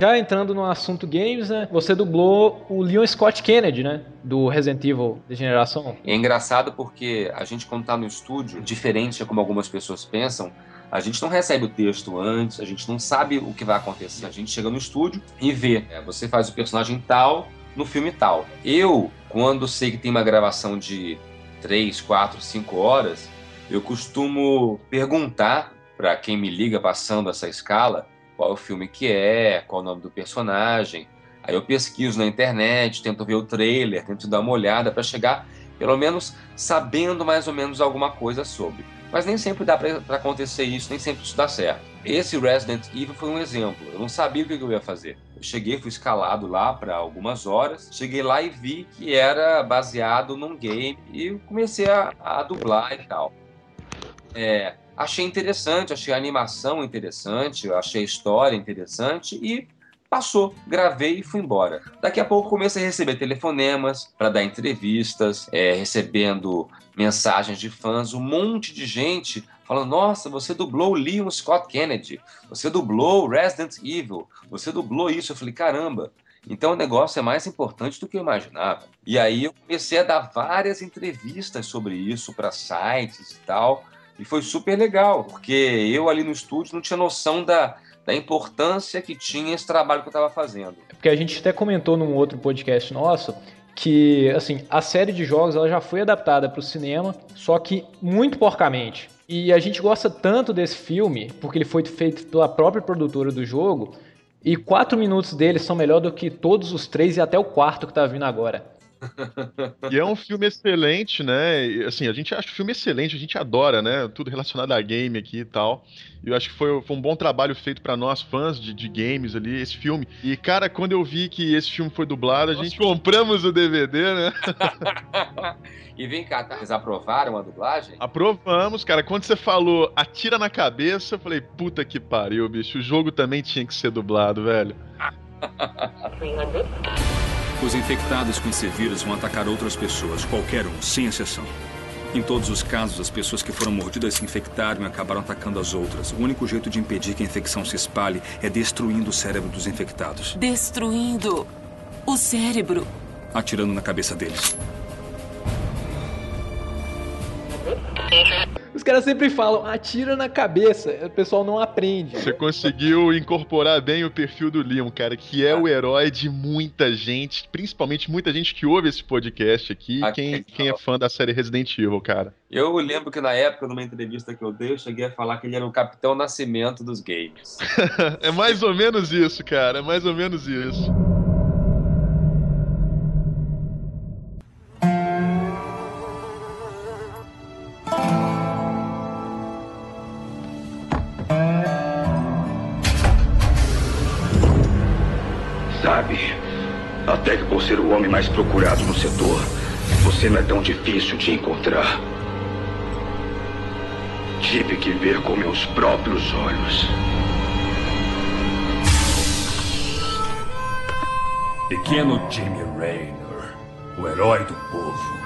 Já entrando no assunto games, né? Você dublou o Leon Scott Kennedy, né? Do Resident Evil de geração. É engraçado porque a gente, quando tá no estúdio, diferente de como algumas pessoas pensam, a gente não recebe o texto antes, a gente não sabe o que vai acontecer. A gente chega no estúdio e vê. É, você faz o personagem tal no filme tal. Eu, quando sei que tem uma gravação de 3, 4, 5 horas, eu costumo perguntar para quem me liga passando essa escala qual é o filme que é, qual é o nome do personagem. Aí eu pesquiso na internet, tento ver o trailer, tento dar uma olhada para chegar, pelo menos, sabendo mais ou menos alguma coisa sobre. Mas nem sempre dá para acontecer isso, nem sempre isso dá certo. Esse Resident Evil foi um exemplo. Eu não sabia o que eu ia fazer. Eu cheguei, fui escalado lá para algumas horas. Cheguei lá e vi que era baseado num game e comecei a, a dublar e tal. É, achei interessante, achei a animação interessante, achei a história interessante e passou, gravei e fui embora. Daqui a pouco comecei a receber telefonemas para dar entrevistas, é, recebendo mensagens de fãs, um monte de gente falando: Nossa, você dublou Leon Scott Kennedy, você dublou Resident Evil, você dublou isso. Eu falei: Caramba. Então o negócio é mais importante do que eu imaginava. E aí eu comecei a dar várias entrevistas sobre isso para sites e tal. E foi super legal, porque eu ali no estúdio não tinha noção da, da importância que tinha esse trabalho que eu estava fazendo. É porque a gente até comentou num outro podcast nosso que, assim, a série de jogos ela já foi adaptada para o cinema, só que muito porcamente. E a gente gosta tanto desse filme, porque ele foi feito pela própria produtora do jogo, E quatro minutos dele são melhor do que todos os três e até o quarto que tá vindo agora. E é um filme excelente, né? E, Assim, a gente acha o filme excelente, a gente adora, né? Tudo relacionado a game aqui e tal. E eu acho que foi, foi um bom trabalho feito pra nós, fãs de, de games ali, esse filme. E, cara, quando eu vi que esse filme foi dublado, a gente compramos o DVD, né? [laughs] E vem cá, tá? Vocês aprovaram a dublagem? Aprovamos, cara. Quando você falou atira na cabeça, eu falei, puta que pariu, bicho. O jogo também tinha que ser dublado, velho. [laughs] Os infectados com esse vírus vão atacar outras pessoas, qualquer um, sem exceção. Em todos os casos, as pessoas que foram mordidas se infectaram e acabaram atacando as outras. O único jeito de impedir que a infecção se espalhe é destruindo o cérebro dos infectados, Destruindo o cérebro. atirando na cabeça deles. Os caras sempre falam, atira na cabeça. O pessoal não aprende. Você conseguiu incorporar bem o perfil do Leon, cara, que é o herói de muita gente, principalmente muita gente que ouve esse podcast aqui, Ah, quem, que quem é fã da série Resident Evil, cara. Eu lembro que na época, numa entrevista que eu dei, eu cheguei a falar que ele era o Capitão Nascimento dos games. [laughs] é mais ou menos isso, cara, é mais ou menos isso. Homem mais procurado no setor, você não é tão difícil de encontrar. Tive que ver com meus próprios olhos. Pequeno Jimmy Raynor, o herói do povo.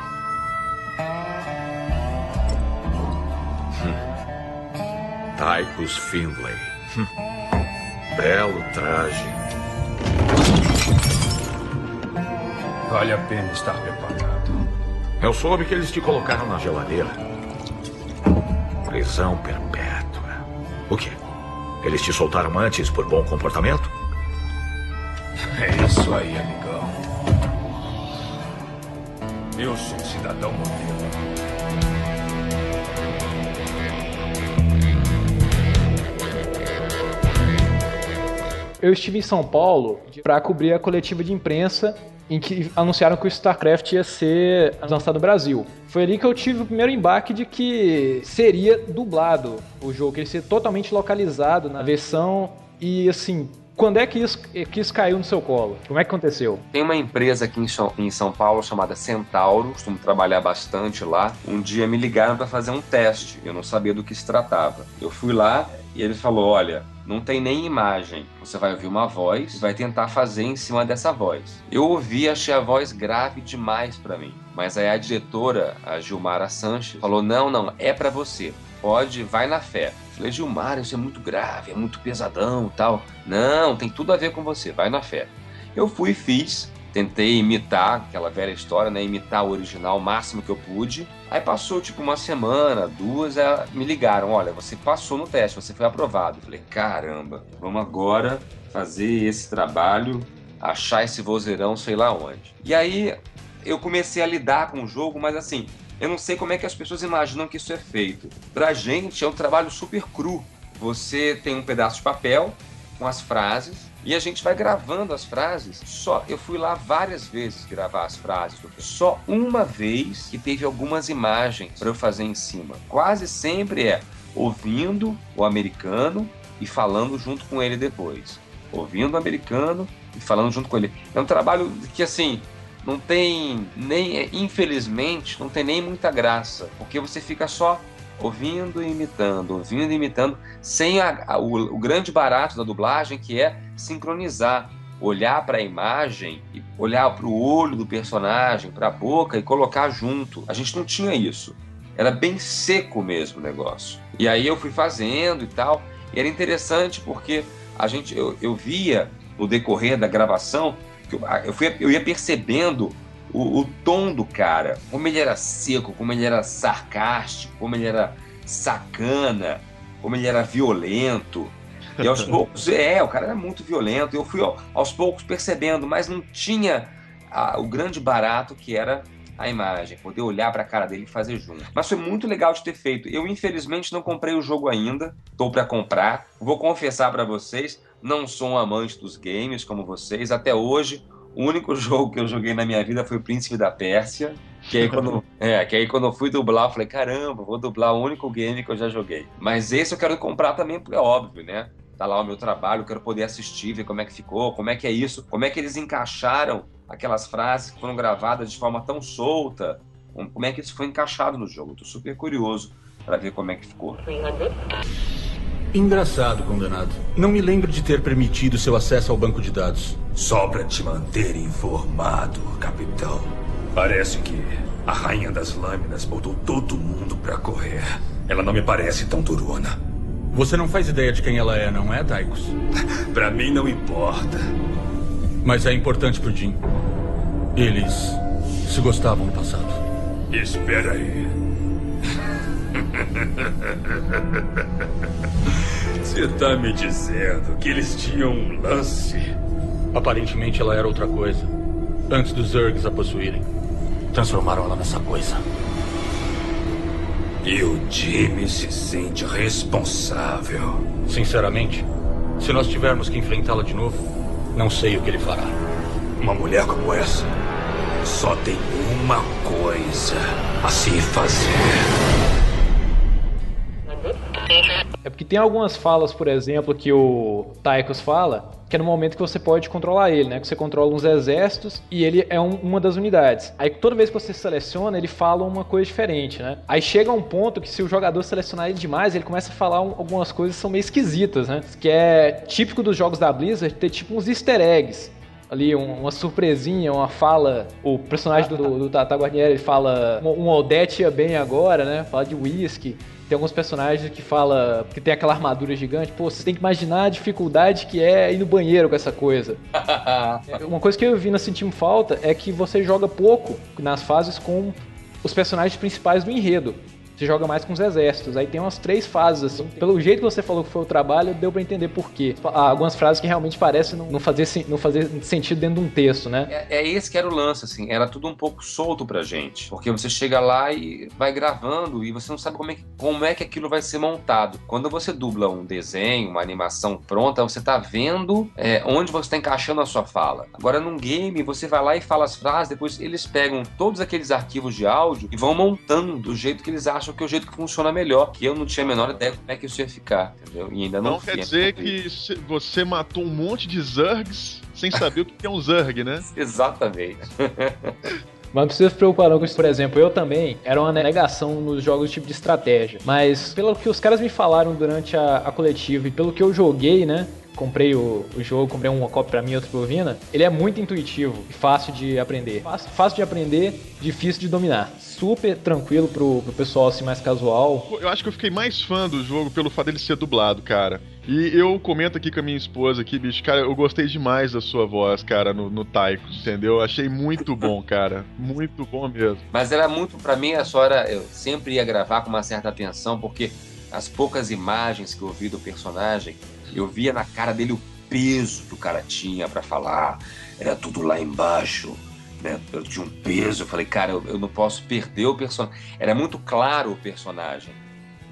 Tychus Findlay. Hum. Belo traje. Vale a pena estar preparado. Eu soube que eles te colocaram na geladeira. Prisão perpétua. O quê? Eles te soltaram antes por bom comportamento? É isso aí, amigão. Eu sou um cidadão modelo. Eu estive em São Paulo para cobrir a coletiva de imprensa em que anunciaram que o StarCraft ia ser lançado no Brasil. Foi ali que eu tive o primeiro embaque de que seria dublado o jogo, que ele seria totalmente localizado na versão e assim, quando é que isso, que isso caiu no seu colo? Como é que aconteceu? Tem uma empresa aqui em São Paulo chamada Centauro, costumo trabalhar bastante lá. Um dia me ligaram para fazer um teste, eu não sabia do que se tratava. Eu fui lá e ele falou: Olha, não tem nem imagem. Você vai ouvir uma voz e vai tentar fazer em cima dessa voz. Eu ouvi, achei a voz grave demais para mim. Mas aí a diretora, a Gilmara Sanches, falou: Não, não, é para você. Pode, vai na fé. Falei, Gilmar, isso é muito grave, é muito pesadão tal. Não, tem tudo a ver com você, vai na fé. Eu fui e fiz, tentei imitar aquela velha história, né? Imitar o original o máximo que eu pude. Aí passou tipo uma semana, duas, aí me ligaram: olha, você passou no teste, você foi aprovado. Eu falei, caramba, vamos agora fazer esse trabalho, achar esse vozeirão, sei lá onde. E aí eu comecei a lidar com o jogo, mas assim, eu não sei como é que as pessoas imaginam que isso é feito. Pra gente é um trabalho super cru. Você tem um pedaço de papel com as frases e a gente vai gravando as frases. Só eu fui lá várias vezes gravar as frases. Só uma vez que teve algumas imagens para eu fazer em cima. Quase sempre é ouvindo o americano e falando junto com ele depois. Ouvindo o americano e falando junto com ele. É um trabalho que assim não tem nem infelizmente não tem nem muita graça porque você fica só ouvindo e imitando ouvindo e imitando sem a- a- o, o grande barato da dublagem que é sincronizar olhar para a imagem olhar para o olho do personagem para a boca e colocar junto. A gente não tinha isso. Era bem seco mesmo o negócio. E aí eu fui fazendo e tal. E era interessante porque a gente eu, eu via no decorrer da gravação eu, eu, fui, eu ia percebendo o, o tom do cara, como ele era seco, como ele era sarcástico, como ele era sacana, como ele era violento. E aos [laughs] poucos, é, o cara era muito violento. Eu fui ao- aos poucos percebendo, mas não tinha a- o grande barato que era a imagem, poder olhar para a cara dele e fazer junto. Mas foi muito legal de ter feito. Eu infelizmente não comprei o jogo ainda, tô para comprar. Vou confessar para vocês, não sou um amante dos games como vocês. Até hoje, o único [laughs] jogo que eu joguei na minha vida foi o Príncipe da Pérsia. Que aí, quando, [laughs] é, que aí quando eu fui dublar, eu falei, caramba, vou dublar o único game que eu já joguei. Mas esse eu quero comprar também, porque é óbvio, né? Tá lá o meu trabalho, eu quero poder assistir, ver como é que ficou, como é que é isso, como é que eles encaixaram aquelas frases que foram gravadas de forma tão solta, como é que isso foi encaixado no jogo. Tô super curioso para ver como é que ficou. Engraçado, condenado. Não me lembro de ter permitido seu acesso ao banco de dados. Só para te manter informado, capitão. Parece que a Rainha das Lâminas botou todo mundo pra correr. Ela não me parece tão durona. Você não faz ideia de quem ela é, não é, Taikos? [laughs] pra mim não importa. Mas é importante pro Jim. Eles se gostavam no passado. Espera aí. [laughs] Você tá me dizendo que eles tinham um lance? Aparentemente ela era outra coisa. Antes dos Zergs a possuírem. Transformaram ela nessa coisa. E o Jimmy se sente responsável. Sinceramente, se nós tivermos que enfrentá-la de novo, não sei o que ele fará. Uma mulher como essa só tem uma coisa a se fazer. É porque tem algumas falas, por exemplo, que o Tychus fala, que é no momento que você pode controlar ele, né? Que você controla uns exércitos e ele é um, uma das unidades. Aí toda vez que você seleciona, ele fala uma coisa diferente, né? Aí chega um ponto que se o jogador selecionar ele demais, ele começa a falar um, algumas coisas que são meio esquisitas, né? Que é típico dos jogos da Blizzard ter tipo uns easter eggs ali um, uma surpresinha, uma fala. O personagem do, do Tata Guarnieri ele fala um, um Odete ia bem agora, né? Fala de whisky. Tem alguns personagens que fala que tem aquela armadura gigante. Pô, você tem que imaginar a dificuldade que é ir no banheiro com essa coisa. [laughs] Uma coisa que eu vi no sentindo falta é que você joga pouco nas fases com os personagens principais do enredo. Você joga mais com os exércitos. Aí tem umas três fases, assim. Pelo jeito que você falou que foi o trabalho, deu para entender por quê. Há algumas frases que realmente parecem não, fazer, não fazer sentido dentro de um texto, né? É, é, esse que era o lance, assim. Era tudo um pouco solto pra gente. Porque você chega lá e vai gravando e você não sabe como é que, como é que aquilo vai ser montado. Quando você dubla um desenho, uma animação pronta, você tá vendo é, onde você tá encaixando a sua fala. Agora, num game, você vai lá e fala as frases, depois eles pegam todos aqueles arquivos de áudio e vão montando do jeito que eles acham que é o jeito que funciona melhor. Que eu não tinha a menor ideia como é que isso ia ficar, entendeu? E ainda não Então quer dizer que você matou um monte de Zergs sem saber o que é um Zerg, né? [laughs] Exatamente. [laughs] Mas não precisa se preocupar não com isso. Por exemplo, eu também era uma negação nos jogos de tipo de estratégia. Mas pelo que os caras me falaram durante a, a coletiva e pelo que eu joguei, né? comprei o, o, jogo, comprei uma cópia pra mim e outra pro Vina, ele é muito intuitivo e fácil de aprender. Fácil, fácil de aprender, difícil de dominar. Super tranquilo pro, pro pessoal assim mais casual. Eu acho que eu fiquei mais fã do jogo pelo fato dele ser dublado, cara. E eu comento aqui com a minha esposa aqui, bicho, cara, eu gostei demais da sua voz, cara, no, no Taiko, entendeu? Achei muito bom, cara. Muito bom mesmo. Mas era muito, para mim, a sua hora, eu sempre ia gravar com uma certa atenção, porque as poucas imagens que eu vi do personagem eu via na cara dele o peso que o cara tinha para falar. Era tudo lá embaixo. Né? Eu tinha um peso. Eu falei, cara, eu, eu não posso perder o personagem. Era muito claro o personagem.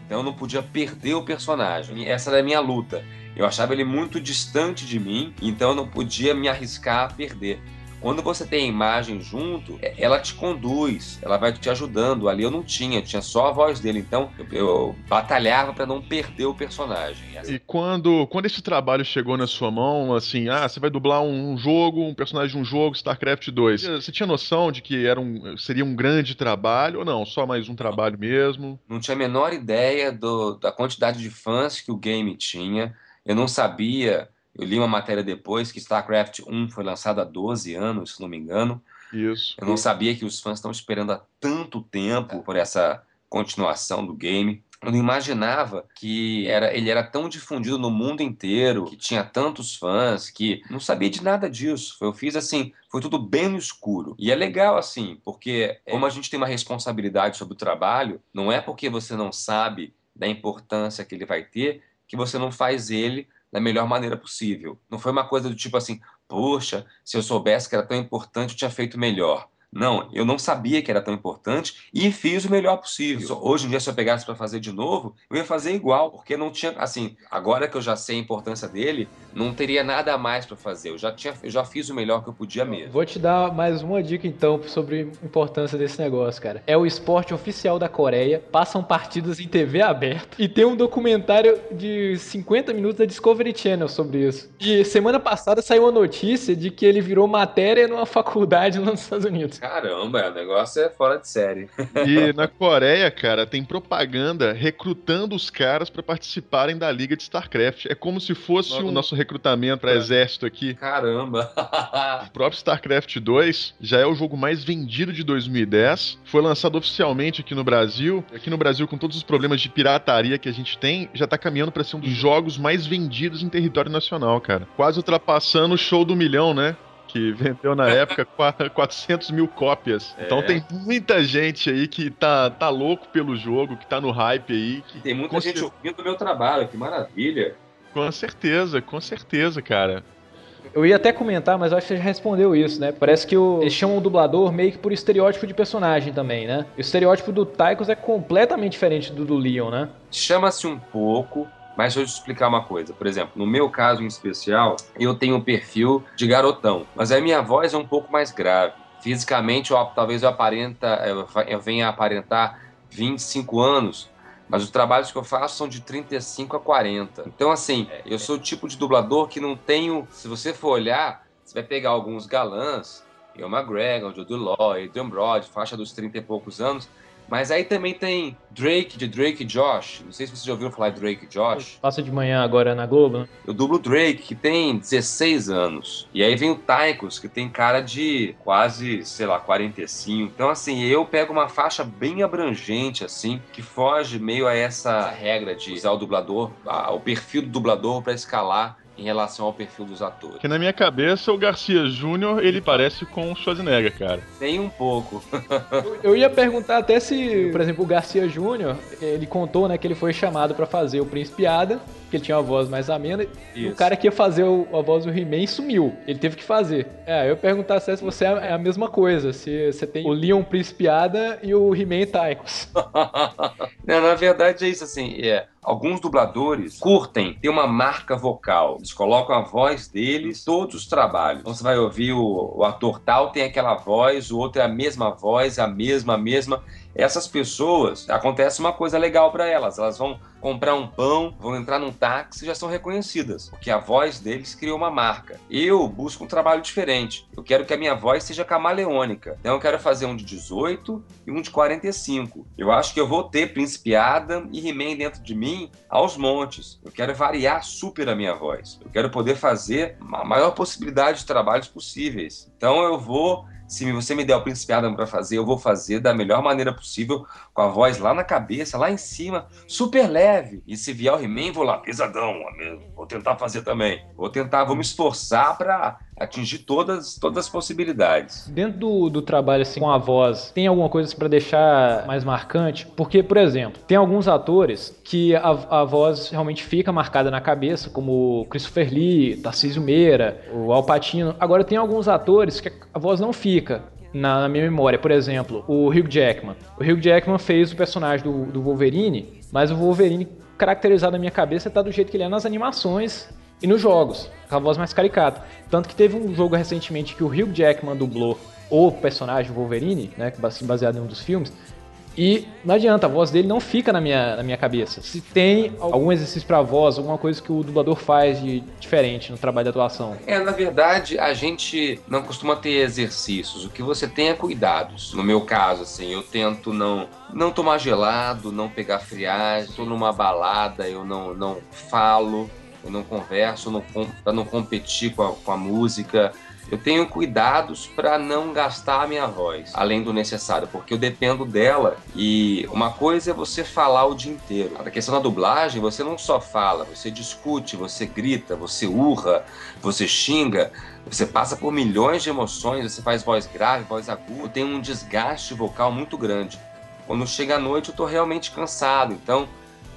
Então eu não podia perder o personagem. Essa era a minha luta. Eu achava ele muito distante de mim, então eu não podia me arriscar a perder. Quando você tem a imagem junto, é, ela te conduz, ela vai te ajudando. Ali eu não tinha, tinha só a voz dele. Então eu, eu batalhava para não perder o personagem. E quando, quando esse trabalho chegou na sua mão, assim, ah, você vai dublar um jogo, um personagem de um jogo, StarCraft 2. Você tinha noção de que era um, seria um grande trabalho ou não? Só mais um trabalho mesmo? Não tinha a menor ideia do, da quantidade de fãs que o game tinha. Eu não sabia eu li uma matéria depois que StarCraft 1 foi lançado há 12 anos, se não me engano. Isso. Eu não sabia que os fãs estão esperando há tanto tempo por essa continuação do game. Eu não imaginava que era, ele era tão difundido no mundo inteiro, que tinha tantos fãs, que não sabia de nada disso. Eu fiz assim, foi tudo bem no escuro. E é legal assim, porque como a gente tem uma responsabilidade sobre o trabalho, não é porque você não sabe da importância que ele vai ter que você não faz ele da melhor maneira possível. Não foi uma coisa do tipo assim, poxa, se eu soubesse que era tão importante, eu tinha feito melhor. Não, eu não sabia que era tão importante e fiz o melhor possível. Hoje em dia, se eu pegasse para fazer de novo, eu ia fazer igual, porque não tinha, assim, agora que eu já sei a importância dele, não teria nada mais para fazer. Eu já tinha, eu já fiz o melhor que eu podia mesmo. Vou te dar mais uma dica então sobre a importância desse negócio, cara. É o esporte oficial da Coreia, passam partidas em TV aberta e tem um documentário de 50 minutos da Discovery Channel sobre isso. E semana passada saiu uma notícia de que ele virou matéria numa [laughs] faculdade nos Estados Unidos. Caramba, o negócio é fora de série. [laughs] E na Coreia, cara, tem propaganda recrutando os caras para participarem da liga de StarCraft. É como se fosse o nosso recrutamento para exército aqui. Caramba. O próprio StarCraft 2 já é o jogo mais vendido de 2010. Foi lançado oficialmente aqui no Brasil. Aqui no Brasil, com todos os problemas de pirataria que a gente tem, já tá caminhando para ser um dos jogos mais vendidos em território nacional, cara. Quase ultrapassando o show do milhão, né? Que vendeu na época [laughs] 400 mil cópias. É. Então tem muita gente aí que tá, tá louco pelo jogo, que tá no hype aí. Que Tem muita gente cer- ouvindo o meu trabalho, que maravilha. Com certeza, com certeza, cara. Eu ia até comentar, mas eu acho que você já respondeu isso, né? Parece que o- eles chamam o dublador meio que por estereótipo de personagem também, né? E o estereótipo do Tychus é completamente diferente do do Leon, né? Chama-se um pouco, mas deixa eu te explicar uma coisa. Por exemplo, no meu caso em especial, eu tenho um perfil de garotão, mas a minha voz é um pouco mais grave. Fisicamente, eu, talvez eu aparenta, eu, eu venha aparentar 25 anos, mas os trabalhos que eu faço são de 35 a 40. Então, assim, eu sou o tipo de dublador que não tenho. Se você for olhar, você vai pegar alguns galãs, Ian McGregor, Jude Law, Adrian Brody, faixa dos 30 e poucos anos. Mas aí também tem Drake, de Drake Josh. Não sei se vocês já ouviram falar de Drake Josh. Passa de manhã agora na Globo, né? Eu dublo Drake, que tem 16 anos. E aí vem o Tychus, que tem cara de quase, sei lá, 45. Então, assim, eu pego uma faixa bem abrangente, assim, que foge meio a essa regra de usar o dublador, o perfil do dublador para escalar em relação ao perfil dos atores. Porque na minha cabeça, o Garcia Júnior, ele parece com o Schwarzenegger, cara. Tem um pouco. [laughs] Eu ia perguntar até se, por exemplo, o Garcia Júnior, ele contou, né, que ele foi chamado pra fazer o Príncipe Ada, que ele tinha uma voz mais amena, e o cara que ia fazer o- a voz do He-Man sumiu. Ele teve que fazer. É, eu ia perguntar se você é é a mesma coisa, se você tem o Leon Príncipe Ada e o He-Man Tychus. [laughs] Não, na verdade é isso assim, é, alguns dubladores curtem ter uma marca vocal. Eles colocam a voz deles todos os trabalhos. Então você vai ouvir o, o ator tal tem aquela voz, o outro é a mesma voz, a mesma, a mesma. Essas pessoas, acontece uma coisa legal para elas. Elas vão comprar um pão, vão entrar num táxi e já são reconhecidas, porque a voz deles criou uma marca. Eu busco um trabalho diferente. Eu quero que a minha voz seja camaleônica. Então eu quero fazer um de 18 e um de 45. Eu acho que eu vou ter Príncipe Adam e He-Man dentro de mim aos montes. Eu quero variar super a minha voz. Eu quero poder fazer a maior possibilidade de trabalhos possíveis. Então eu vou se você me der o Príncipe Adam para fazer, eu vou fazer da melhor maneira possível, com a voz lá na cabeça, lá em cima, super leve. E se vier o He-Man, vou lá, pesadão, vou tentar fazer também. Vou tentar, vou me esforçar para atingir todas, todas as possibilidades. Dentro do, do trabalho assim, com a voz, tem alguma coisa assim, para deixar mais marcante? Porque, por exemplo, tem alguns atores que a, a voz realmente fica marcada na cabeça, como Christopher Lee, Tarcísio Meira, o Al Pacino. Agora, tem alguns atores que a voz não fica. Na, na minha memória, por exemplo, o Hugh Jackman. O Hugh Jackman fez o personagem do, do Wolverine, mas o Wolverine, caracterizado na minha cabeça, tá do jeito que ele é nas animações e nos jogos, com a voz mais caricata. Tanto que teve um jogo recentemente que o Hugh Jackman dublou o personagem Wolverine, né, base- baseado em um dos filmes, e não adianta, a voz dele não fica na minha, na minha cabeça. Se tem algum exercício pra voz, alguma coisa que o dublador faz de diferente no trabalho de atuação. É, na verdade, a gente não costuma ter exercícios. O que você tem é cuidados. No meu caso, assim, eu tento não não tomar gelado, não pegar friagem. Estou numa balada, eu não, não falo, eu não converso, para não competir com a, com a música. Eu tenho cuidados para não gastar a minha voz, além do necessário, porque eu dependo dela. E uma coisa é você falar o dia inteiro. A questão da dublagem, você não só fala, você discute, você grita, você urra, você xinga, você passa por milhões de emoções, você faz voz grave, voz aguda, tem um desgaste vocal muito grande. Quando chega a noite, eu estou realmente cansado, então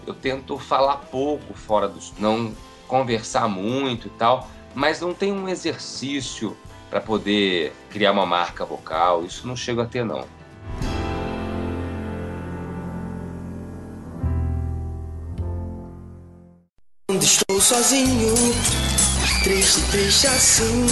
eu tento falar pouco fora dos. não conversar muito e tal, mas não tem um exercício para poder criar uma marca vocal. Isso não chego a ter, não. Estou sozinho, triste, triste assim.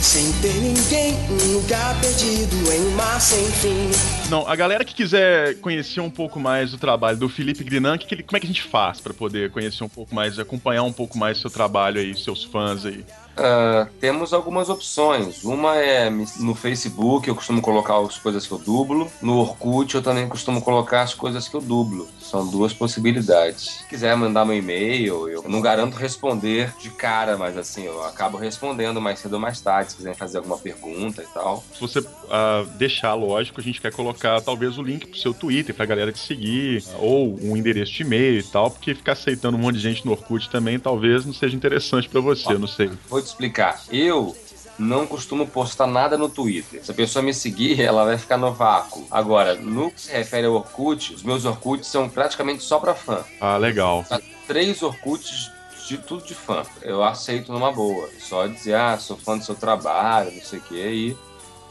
Sem ter ninguém, um lugar perdido em mar sem fim. Não, a galera que quiser conhecer um pouco mais do trabalho do Felipe Grinan, que que ele- como é que a gente faz pra poder conhecer um pouco mais, acompanhar um pouco mais seu trabalho aí, seus fãs aí? Ah, temos algumas opções. Uma é no Facebook, eu costumo colocar as coisas que eu dublo. No Orkut, eu também costumo colocar as coisas que eu dublo. São duas possibilidades. Se quiser mandar meu e-mail, eu não garanto responder de cara, mas assim, eu acabo respondendo mais cedo ou mais tarde, se quiserem fazer alguma pergunta e tal. Se você ah, deixar, lógico, a gente quer colocar talvez o link pro seu Twitter pra galera te seguir, ou um endereço de e-mail e tal, porque ficar aceitando um monte de gente no Orkut também talvez não seja interessante pra você, não sei. Vou te explicar. Eu não costumo postar nada no Twitter. Se a pessoa me seguir, [laughs] ela vai ficar no vácuo. Agora, no que se refere ao Orkut, os meus Orkuts são praticamente só pra fã. Ah, legal. Três Orkuts de tudo de fã. Eu aceito numa boa. Só dizer, ah, sou fã do seu trabalho, não sei o que, e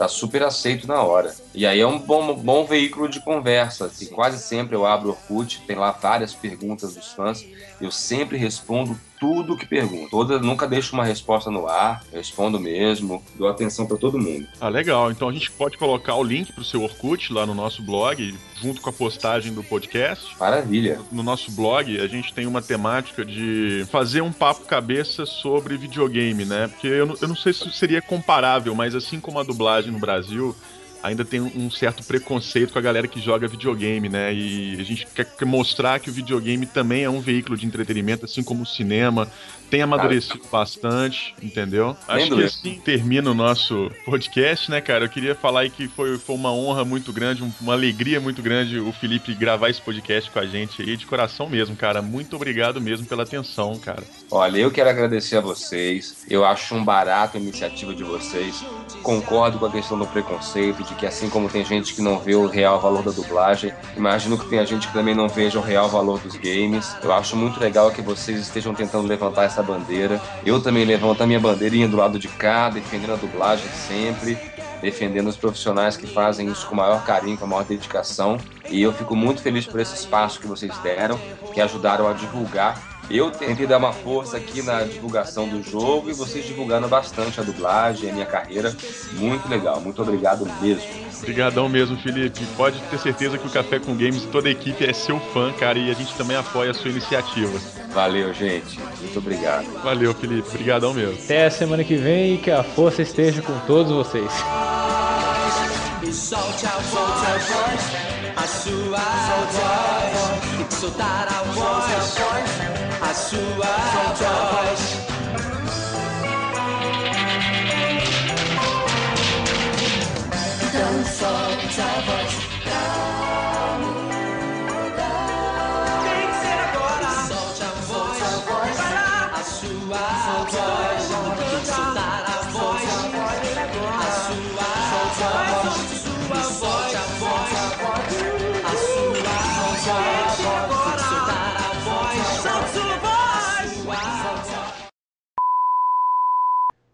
tá super aceito na hora. E aí é um bom, bom veículo de conversa. E quase sempre eu abro o Orkut, tem lá várias perguntas dos fãs. Eu sempre respondo tudo que pergunto. Nunca deixo uma resposta no ar, respondo mesmo, dou atenção pra todo mundo. Ah, legal. Então a gente pode colocar o link pro seu Orkut lá no nosso blog, junto com a postagem do podcast. Maravilha. No nosso blog, a gente tem uma temática de fazer um papo cabeça sobre videogame, né? Porque eu eu não sei se seria comparável, mas assim como a dublagem no Brasil, ainda tem um certo preconceito com a galera que joga videogame, né? E a gente quer mostrar que o videogame também é um veículo de entretenimento, assim como o cinema. Tem amadurecido bastante, entendeu? Acho que dúvida. assim termina o nosso podcast, né, cara? Eu queria falar aí que foi, foi uma honra muito grande, um- uma alegria muito grande o Felipe gravar esse podcast com a gente aí, de coração mesmo, cara. Muito obrigado mesmo pela atenção, cara. Olha, eu quero agradecer a vocês. Eu acho um barato a iniciativa de vocês. Concordo com a questão do preconceito, de que assim como tem gente que não vê o real valor da dublagem, imagino que tem gente que também não veja o real valor dos games. Eu acho muito legal que vocês estejam tentando levantar essa bandeira. Eu também levanto a minha bandeirinha do lado de cá, defendendo a dublagem sempre, defendendo os profissionais que fazem isso com o maior carinho, com a maior dedicação. E eu fico muito feliz por esse espaço que vocês deram, que ajudaram a divulgar eu tentei dar uma força aqui na divulgação do jogo e vocês divulgando bastante a dublagem, a minha carreira. Muito legal, muito obrigado mesmo. Obrigadão mesmo, Felipe. Pode ter certeza que o Café com Games, toda a equipe é seu fã, cara, e a gente também apoia a sua iniciativa. Valeu, gente. Muito obrigado. Valeu, Felipe. Obrigadão mesmo. Até a semana que vem e que a força esteja com todos vocês. Solte a voz, a sua voz. Tem que soltar a voz, a sua voz. Então solte a voz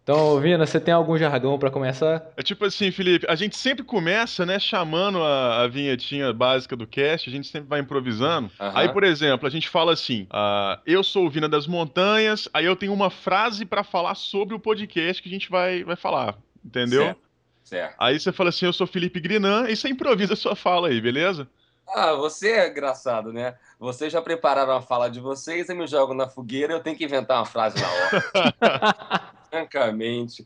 Então, Vina, você tem algum jargão pra começar? É tipo assim, Felipe, a gente sempre começa, né, chamando a, a vinhetinha básica do cast, a gente sempre vai improvisando. Aham. Aí, por exemplo, a gente fala assim: ah, eu sou o Vina das Montanhas, aí eu tenho uma frase pra falar sobre o podcast que a gente vai, vai falar, entendeu? Certo. Certo. Aí você fala assim: eu sou Felipe Grinan, e você improvisa a sua fala aí, beleza? Ah, você é engraçado, né? Vocês já prepararam a fala de vocês, eu me jogo na fogueira, eu tenho que inventar uma frase na hora. [laughs] Francamente.